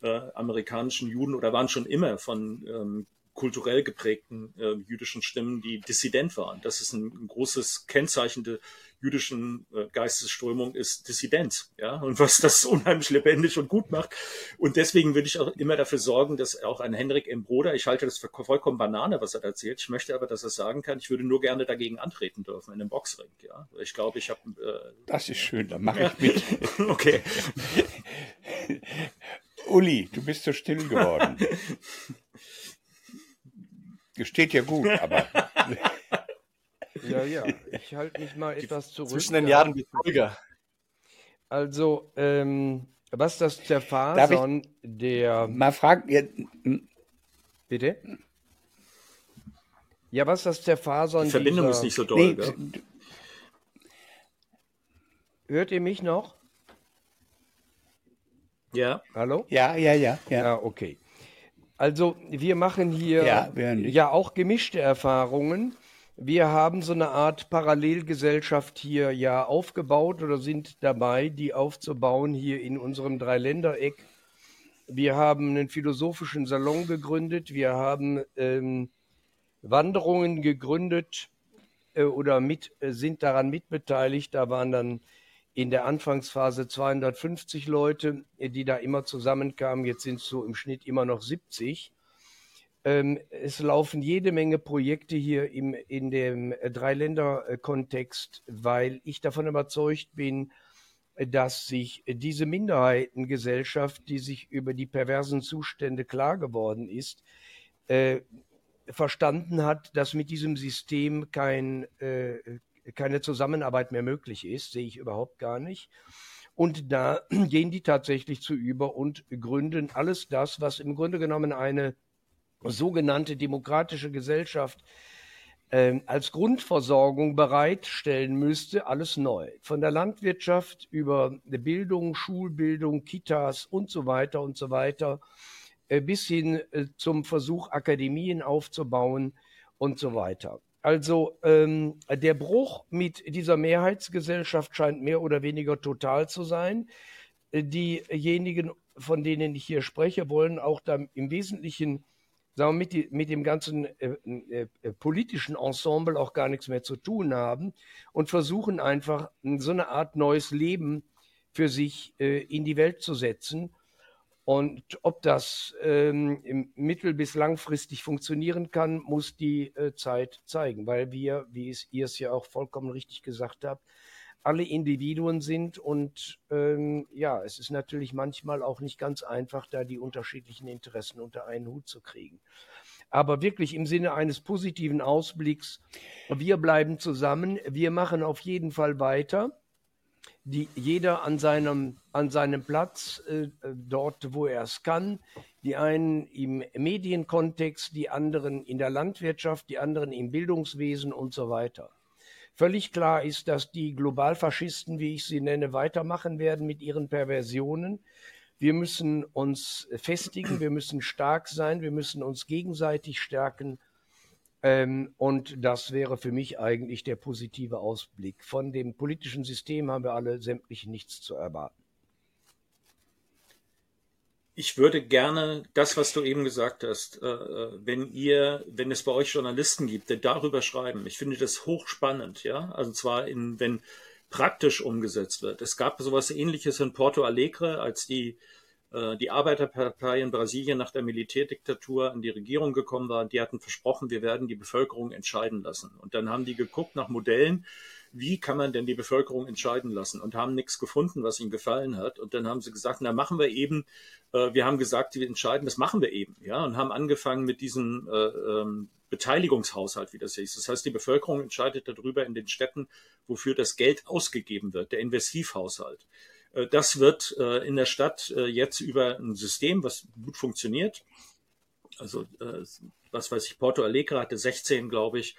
äh, amerikanischen Juden oder waren schon immer von ähm, kulturell geprägten äh, jüdischen Stimmen, die dissident waren. Das ist ein, ein großes Kennzeichen der jüdischen äh, Geistesströmung ist Dissidenz, ja, und was das unheimlich lebendig und gut macht. Und deswegen würde ich auch immer dafür sorgen, dass auch ein Henrik M. Broder, ich halte das für vollkommen Banane, was er erzählt. Ich möchte aber, dass er sagen kann, ich würde nur gerne dagegen antreten dürfen in einem Boxring, ja. Ich glaube, ich habe. Äh, das ist schön, dann mache ich mit. okay. Uli, du bist so still geworden. Steht ja gut, aber. Ja, ja, ich halte mich mal etwas zurück. Zwischen den Jahren wird ruhiger. Also, ähm, was das Zerfasern der. Mal fragen. Ja, Bitte? Ja, was das Zerfasern. Die Verbindung dieser... ist nicht so doll, nee, Hört ihr mich noch? Ja. Hallo? Ja, ja, ja. Ja, ja okay. Also wir machen hier ja, ja, auch gemischte Erfahrungen. Wir haben so eine Art Parallelgesellschaft hier ja aufgebaut oder sind dabei, die aufzubauen hier in unserem Dreiländereck. Wir haben einen philosophischen Salon gegründet. Wir haben ähm, Wanderungen gegründet äh, oder mit, äh, sind daran mitbeteiligt. Da waren dann in der Anfangsphase 250 Leute, die da immer zusammenkamen. Jetzt sind es so im Schnitt immer noch 70. Ähm, es laufen jede Menge Projekte hier im, in dem Dreiländer-Kontext, weil ich davon überzeugt bin, dass sich diese Minderheitengesellschaft, die sich über die perversen Zustände klar geworden ist, äh, verstanden hat, dass mit diesem System kein, äh, keine Zusammenarbeit mehr möglich ist, sehe ich überhaupt gar nicht. Und da gehen die tatsächlich zu über und gründen alles das, was im Grunde genommen eine sogenannte demokratische Gesellschaft ähm, als Grundversorgung bereitstellen müsste, alles neu. Von der Landwirtschaft über Bildung, Schulbildung, Kitas und so weiter und so weiter, äh, bis hin äh, zum Versuch, Akademien aufzubauen und so weiter. Also ähm, der Bruch mit dieser Mehrheitsgesellschaft scheint mehr oder weniger total zu sein. Äh, diejenigen, von denen ich hier spreche, wollen auch dann im Wesentlichen sagen wir, mit, die, mit dem ganzen äh, äh, äh, politischen Ensemble auch gar nichts mehr zu tun haben und versuchen einfach so eine Art neues Leben für sich äh, in die Welt zu setzen. Und ob das ähm, mittel- bis langfristig funktionieren kann, muss die äh, Zeit zeigen, weil wir, wie ihr es ja auch vollkommen richtig gesagt habt, alle Individuen sind und ähm, ja, es ist natürlich manchmal auch nicht ganz einfach, da die unterschiedlichen Interessen unter einen Hut zu kriegen. Aber wirklich im Sinne eines positiven Ausblicks, wir bleiben zusammen, wir machen auf jeden Fall weiter. Die, jeder an seinem, an seinem Platz, äh, dort, wo er es kann. Die einen im Medienkontext, die anderen in der Landwirtschaft, die anderen im Bildungswesen und so weiter. Völlig klar ist, dass die Globalfaschisten, wie ich sie nenne, weitermachen werden mit ihren Perversionen. Wir müssen uns festigen, wir müssen stark sein, wir müssen uns gegenseitig stärken. Ähm, und das wäre für mich eigentlich der positive Ausblick. Von dem politischen System haben wir alle sämtlich nichts zu erwarten ich würde gerne das, was du eben gesagt hast, äh, äh, wenn ihr, wenn es bei euch Journalisten gibt, die darüber schreiben, ich finde das hochspannend, ja, also zwar in, wenn praktisch umgesetzt wird. Es gab sowas ähnliches in Porto Alegre, als die, äh, die Arbeiterpartei in Brasilien nach der Militärdiktatur an die Regierung gekommen war. Die hatten versprochen, wir werden die Bevölkerung entscheiden lassen. Und dann haben die geguckt nach Modellen, wie kann man denn die Bevölkerung entscheiden lassen und haben nichts gefunden, was ihnen gefallen hat. Und dann haben sie gesagt, na machen wir eben, äh, wir haben gesagt, wir entscheiden, das machen wir eben, ja, und haben angefangen mit diesem äh, ähm, Beteiligungshaushalt, wie das hieß. Das heißt, die Bevölkerung entscheidet darüber in den Städten, wofür das Geld ausgegeben wird, der Investivhaushalt. Äh, das wird äh, in der Stadt äh, jetzt über ein System, was gut funktioniert. Also, was weiß ich, Porto Alegre hatte 16, glaube ich,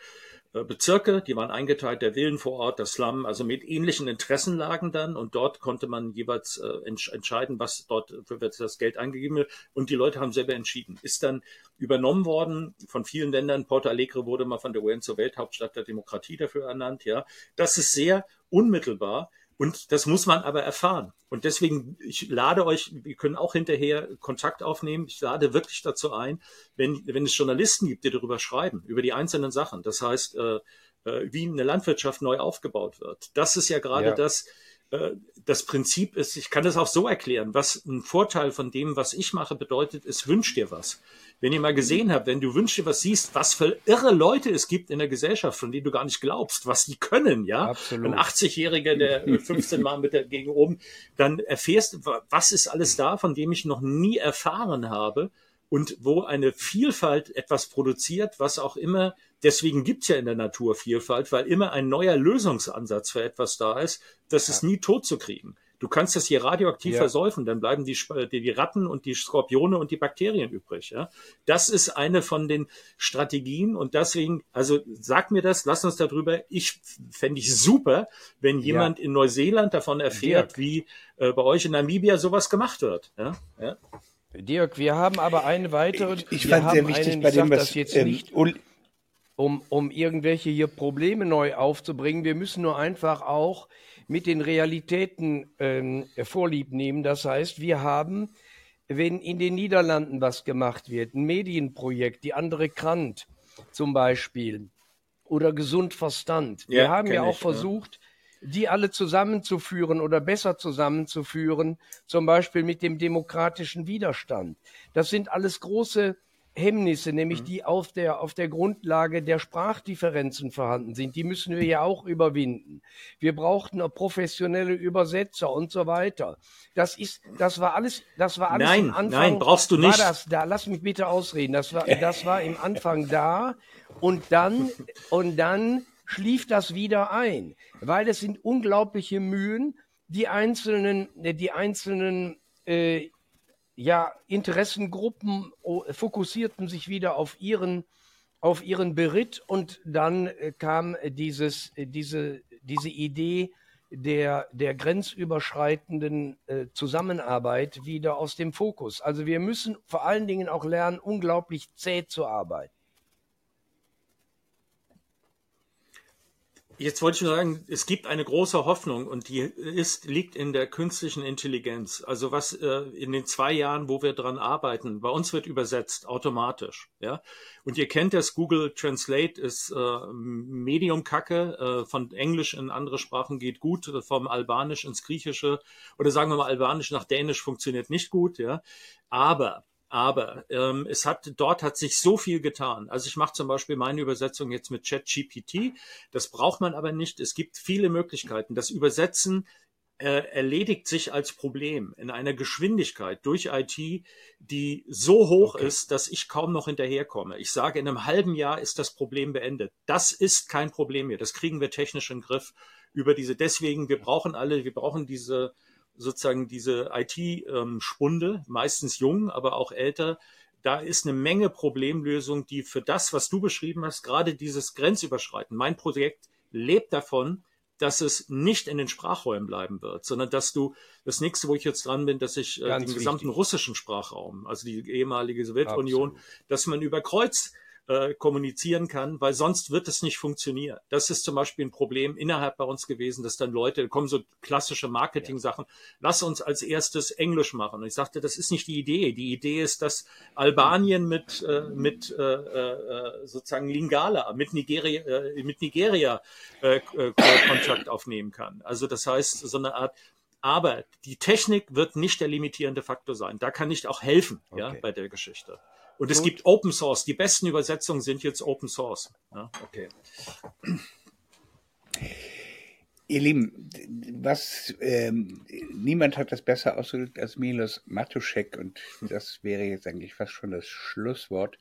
Bezirke, die waren eingeteilt, der Villen vor Ort, das Slum, also mit ähnlichen Interessenlagen dann und dort konnte man jeweils äh, entsch entscheiden, was dort für das Geld eingegeben wird und die Leute haben selber entschieden. Ist dann übernommen worden von vielen Ländern. Porto Alegre wurde mal von der UN zur Welthauptstadt der Demokratie dafür ernannt, ja. Das ist sehr unmittelbar und das muss man aber erfahren. Und deswegen, ich lade euch, wir können auch hinterher Kontakt aufnehmen. Ich lade wirklich dazu ein, wenn, wenn es Journalisten gibt, die darüber schreiben, über die einzelnen Sachen. Das heißt, äh, äh wie eine Landwirtschaft neu aufgebaut wird. Das ist ja gerade ja. das, äh, das Prinzip ist, ich kann das auch so erklären, was ein Vorteil von dem, was ich mache, bedeutet, es wünscht dir was. Wenn ihr mal gesehen habt, wenn du wünschst dir was siehst, was für irre Leute es gibt in der Gesellschaft, von denen du gar nicht glaubst, was die können, ja. Absolut. Ein 80-Jähriger, der 15 Mal mit der gegen oben, dann erfährst, was ist alles da, von dem ich noch nie erfahren habe und wo eine Vielfalt etwas produziert, was auch immer, deswegen gibt's ja in der Natur Vielfalt, weil immer ein neuer Lösungsansatz für etwas da ist, das ja. ist nie tot zu kriegen. Du kannst das hier radioaktiv ja. versäufen, dann bleiben die, die, die, Ratten und die Skorpione und die Bakterien übrig. Ja? Das ist eine von den Strategien und deswegen, also sag mir das, lass uns darüber. Ich fände ich super, wenn jemand ja. in Neuseeland davon erfährt, Dirk. wie äh, bei euch in Namibia sowas gemacht wird. Ja? Ja? Dirk, wir haben aber eine weitere. Ich, ich fand sehr wichtig einen, bei dem, was das jetzt ähm, nicht, um, um irgendwelche hier Probleme neu aufzubringen. Wir müssen nur einfach auch mit den Realitäten ähm, vorlieb nehmen. Das heißt, wir haben, wenn in den Niederlanden was gemacht wird, ein Medienprojekt, die andere Krant zum Beispiel oder Gesund Verstand. Ja, wir haben ja auch ich, versucht, ja die alle zusammenzuführen oder besser zusammenzuführen, zum Beispiel mit dem demokratischen Widerstand. Das sind alles große Hemmnisse, nämlich mhm. die auf der, auf der Grundlage der Sprachdifferenzen vorhanden sind. Die müssen wir ja auch überwinden. Wir brauchten professionelle Übersetzer und so weiter. Das ist, das war alles, das war alles nein, am Anfang. Nein, brauchst du nicht. War das da? Lass mich bitte ausreden. Das war, das war im Anfang da und dann, und dann schlief das wieder ein, weil es sind unglaubliche Mühen, die einzelnen, die einzelnen äh, ja, Interessengruppen fokussierten sich wieder auf ihren, auf ihren Beritt und dann äh, kam dieses, äh, diese, diese Idee der, der grenzüberschreitenden äh, Zusammenarbeit wieder aus dem Fokus. Also wir müssen vor allen Dingen auch lernen, unglaublich zäh zu arbeiten. Jetzt wollte ich nur sagen, es gibt eine große Hoffnung und die ist, liegt in der künstlichen Intelligenz. Also was äh, in den zwei Jahren, wo wir dran arbeiten, bei uns wird übersetzt automatisch. Ja, und ihr kennt das Google Translate ist äh, Medium Kacke äh, von Englisch in andere Sprachen geht gut, vom Albanisch ins Griechische oder sagen wir mal Albanisch nach Dänisch funktioniert nicht gut. Ja, aber aber ähm, es hat dort hat sich so viel getan. Also ich mache zum Beispiel meine Übersetzung jetzt mit ChatGPT. Das braucht man aber nicht. Es gibt viele Möglichkeiten. Das Übersetzen äh, erledigt sich als Problem in einer Geschwindigkeit durch IT, die so hoch okay. ist, dass ich kaum noch hinterherkomme. Ich sage, in einem halben Jahr ist das Problem beendet. Das ist kein Problem mehr. Das kriegen wir technisch in den Griff über diese. Deswegen, wir brauchen alle, wir brauchen diese sozusagen diese IT-Spunde, meistens jung, aber auch älter, da ist eine Menge Problemlösung, die für das, was du beschrieben hast, gerade dieses Grenzüberschreiten, mein Projekt lebt davon, dass es nicht in den Sprachräumen bleiben wird, sondern dass du das nächste, wo ich jetzt dran bin, dass ich äh, den wichtig. gesamten russischen Sprachraum, also die ehemalige Sowjetunion, Absolut. dass man über Kreuz äh, kommunizieren kann, weil sonst wird es nicht funktionieren. Das ist zum Beispiel ein Problem innerhalb bei uns gewesen, dass dann Leute, da kommen so klassische Marketing-Sachen, lass uns als erstes Englisch machen. Und ich sagte, das ist nicht die Idee. Die Idee ist, dass Albanien mit, äh, mit äh, äh, sozusagen Lingala, mit Nigeria, äh, mit Nigeria äh, äh, Kontakt aufnehmen kann. Also das heißt, so eine Art aber die Technik wird nicht der limitierende Faktor sein. Da kann ich auch helfen, okay. ja, bei der Geschichte. Und es gibt Open Source. Die besten Übersetzungen sind jetzt Open Source. Ja, okay. Ihr Lieben, was ähm, niemand hat das besser ausgedrückt als Milos Matuszek und das wäre jetzt eigentlich fast schon das Schlusswort.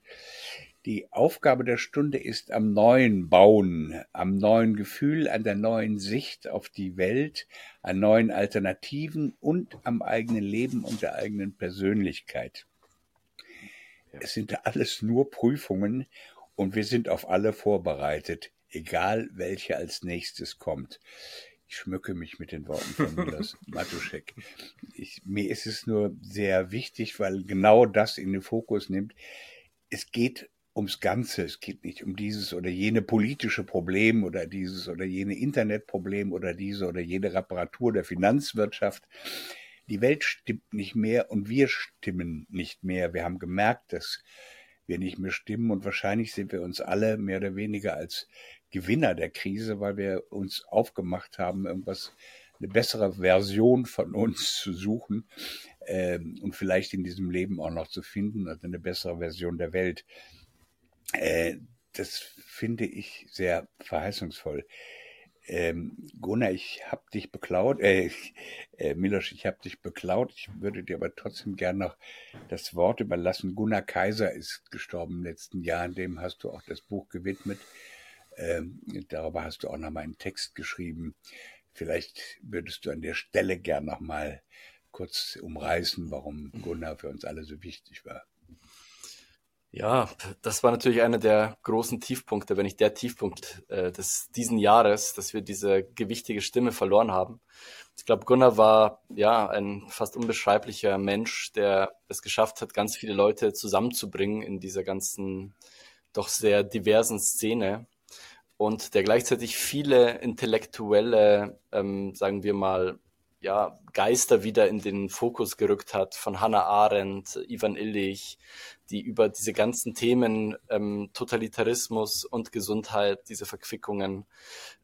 Die Aufgabe der Stunde ist am neuen Bauen, am neuen Gefühl, an der neuen Sicht auf die Welt, an neuen Alternativen und am eigenen Leben und der eigenen Persönlichkeit. Es sind alles nur Prüfungen und wir sind auf alle vorbereitet, egal welche als nächstes kommt. Ich schmücke mich mit den Worten von Milos Matuszek. Ich, mir ist es nur sehr wichtig, weil genau das in den Fokus nimmt. Es geht ums Ganze. Es geht nicht um dieses oder jene politische Problem oder dieses oder jene Internetproblem oder diese oder jene Reparatur der Finanzwirtschaft die Welt stimmt nicht mehr und wir stimmen nicht mehr. Wir haben gemerkt, dass wir nicht mehr stimmen und wahrscheinlich sind wir uns alle mehr oder weniger als Gewinner der Krise, weil wir uns aufgemacht haben, irgendwas, eine bessere Version von uns zu suchen ähm, und vielleicht in diesem Leben auch noch zu finden, also eine bessere Version der Welt. Äh, das finde ich sehr verheißungsvoll. Ähm, Gunnar, ich habe dich beklaut, äh, äh, Milosch, ich habe dich beklaut. Ich würde dir aber trotzdem gern noch das Wort überlassen. Gunnar Kaiser ist gestorben im letzten Jahr, dem hast du auch das Buch gewidmet. Ähm, darüber hast du auch noch mal einen Text geschrieben. Vielleicht würdest du an der Stelle gern noch mal kurz umreißen, warum Gunnar für uns alle so wichtig war. Ja, das war natürlich einer der großen Tiefpunkte, wenn nicht der Tiefpunkt äh, des diesen Jahres, dass wir diese gewichtige Stimme verloren haben. Ich glaube, Gunnar war ja ein fast unbeschreiblicher Mensch, der es geschafft hat, ganz viele Leute zusammenzubringen in dieser ganzen doch sehr diversen Szene und der gleichzeitig viele intellektuelle, ähm, sagen wir mal, ja, Geister wieder in den Fokus gerückt hat, von Hannah Arendt, Ivan Illich, die über diese ganzen Themen ähm, Totalitarismus und Gesundheit, diese Verquickungen,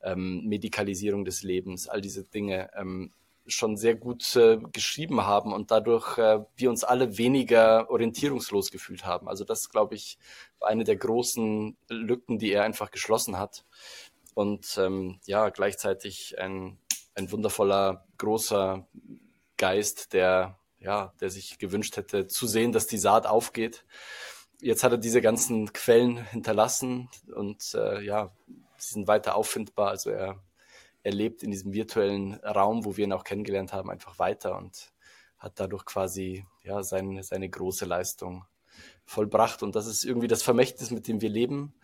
ähm, Medikalisierung des Lebens, all diese Dinge ähm, schon sehr gut äh, geschrieben haben und dadurch äh, wir uns alle weniger orientierungslos gefühlt haben. Also das, glaube ich, war eine der großen Lücken, die er einfach geschlossen hat. Und ähm, ja, gleichzeitig ein ein wundervoller, großer Geist, der, ja, der sich gewünscht hätte zu sehen, dass die Saat aufgeht. Jetzt hat er diese ganzen Quellen hinterlassen und äh, ja, sie sind weiter auffindbar. Also er, er lebt in diesem virtuellen Raum, wo wir ihn auch kennengelernt haben, einfach weiter und hat dadurch quasi ja, seine, seine große Leistung vollbracht. Und das ist irgendwie das Vermächtnis, mit dem wir leben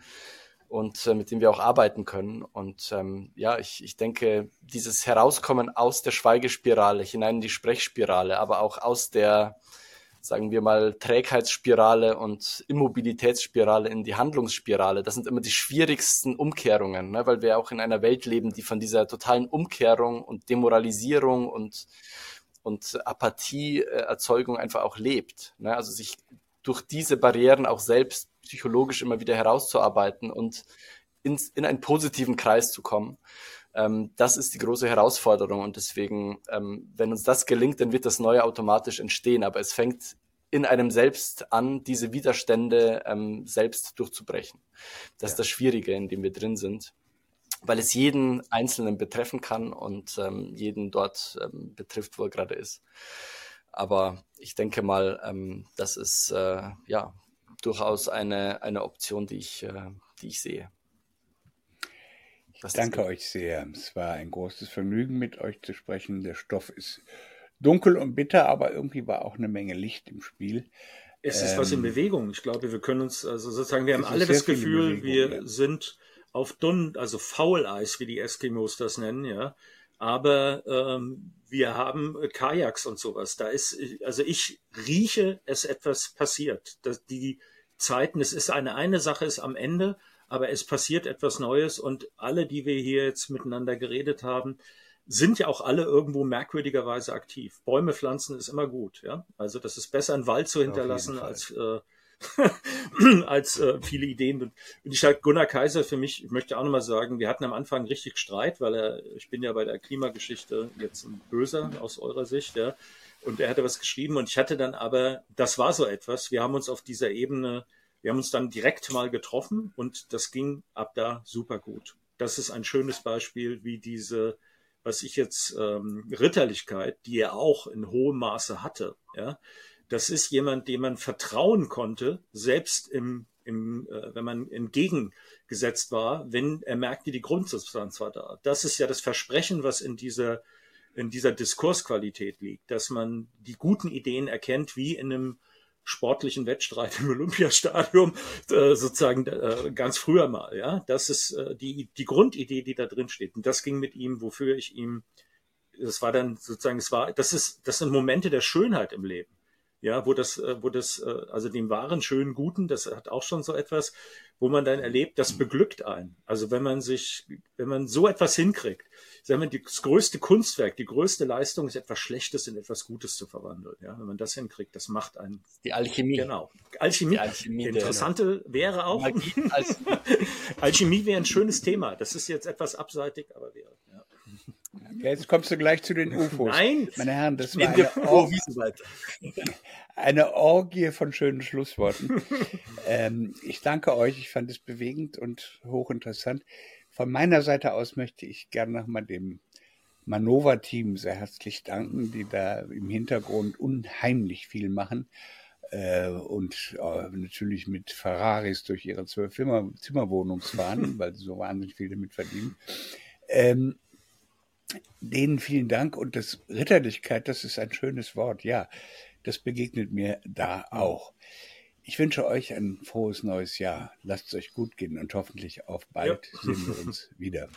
und äh, mit dem wir auch arbeiten können. Und ähm, ja, ich, ich denke, dieses Herauskommen aus der Schweigespirale hinein in die Sprechspirale, aber auch aus der, sagen wir mal, Trägheitsspirale und Immobilitätsspirale in die Handlungsspirale, das sind immer die schwierigsten Umkehrungen, ne? weil wir auch in einer Welt leben, die von dieser totalen Umkehrung und Demoralisierung und und Apathieerzeugung einfach auch lebt. Ne? Also sich durch diese Barrieren auch selbst psychologisch immer wieder herauszuarbeiten und ins, in einen positiven Kreis zu kommen. Ähm, das ist die große Herausforderung und deswegen, ähm, wenn uns das gelingt, dann wird das Neue automatisch entstehen. Aber es fängt in einem selbst an, diese Widerstände ähm, selbst durchzubrechen. Das ja. ist das Schwierige, in dem wir drin sind, weil es jeden Einzelnen betreffen kann und ähm, jeden dort ähm, betrifft, wo er gerade ist. Aber ich denke mal, ähm, das ist äh, ja durchaus eine, eine Option, die ich, äh, die ich sehe. Ich danke euch sehr. Es war ein großes Vergnügen, mit euch zu sprechen. Der Stoff ist dunkel und bitter, aber irgendwie war auch eine Menge Licht im Spiel. Es ist ähm, was in ähm, Bewegung. Ich glaube, wir können uns, also sozusagen, wir haben alle das Gefühl, wir ja. sind auf dünn, also Fauleis, wie die Eskimos das nennen, ja aber ähm, wir haben Kajaks und sowas. Da ist, also ich rieche, es etwas passiert. Dass die Zeiten, es ist eine eine Sache ist am Ende, aber es passiert etwas Neues und alle, die wir hier jetzt miteinander geredet haben, sind ja auch alle irgendwo merkwürdigerweise aktiv. Bäume pflanzen ist immer gut, ja. Also das ist besser, einen Wald zu hinterlassen als äh, als äh, viele Ideen. Und ich sage Gunnar Kaiser für mich, ich möchte auch nochmal sagen, wir hatten am Anfang richtig Streit, weil er, ich bin ja bei der Klimageschichte jetzt ein Böser aus eurer Sicht, ja. Und er hatte was geschrieben und ich hatte dann aber, das war so etwas, wir haben uns auf dieser Ebene, wir haben uns dann direkt mal getroffen und das ging ab da super gut. Das ist ein schönes Beispiel, wie diese, was ich jetzt ähm, Ritterlichkeit, die er auch in hohem Maße hatte, ja, das ist jemand, dem man vertrauen konnte, selbst im, im äh, wenn man entgegengesetzt war, wenn er merkte, die Grundsubstanz war da. Das ist ja das Versprechen, was in dieser in dieser Diskursqualität liegt, dass man die guten Ideen erkennt, wie in einem sportlichen Wettstreit im Olympiastadion äh, sozusagen äh, ganz früher mal. Ja, das ist äh, die die Grundidee, die da drin steht. Und das ging mit ihm, wofür ich ihm, das war dann sozusagen, es war, das ist, das sind Momente der Schönheit im Leben ja, wo das, äh, wo das, äh, also dem wahren, schönen, guten, das hat auch schon so etwas, wo man dann erlebt, das beglückt einen. Also wenn man sich, wenn man so etwas hinkriegt, sagen wir, das größte Kunstwerk, die größte Leistung ist etwas Schlechtes in etwas Gutes zu verwandeln. Ja, wenn man das hinkriegt, das macht einen. Die Alchemie. Genau. Alchemie. Die Alchemie Interessante wäre auch. Alchemie wäre ein schönes Thema. Das ist jetzt etwas abseitig, aber wäre. Ja. Ja, jetzt kommst du gleich zu den UFOs. Nein, meine Herren, das war eine, Or eine Orgie von schönen Schlussworten. ähm, ich danke euch, ich fand es bewegend und hochinteressant. Von meiner Seite aus möchte ich gerne nochmal dem Manova-Team sehr herzlich danken, die da im Hintergrund unheimlich viel machen äh, und äh, natürlich mit Ferraris durch ihre zwölf Zimmerwohnungen fahren, weil sie so wahnsinnig viel damit verdienen. Ähm, Denen vielen Dank und das Ritterlichkeit, das ist ein schönes Wort, ja, das begegnet mir da auch. Ich wünsche euch ein frohes neues Jahr. Lasst es euch gut gehen und hoffentlich auf bald ja. sehen wir uns wieder.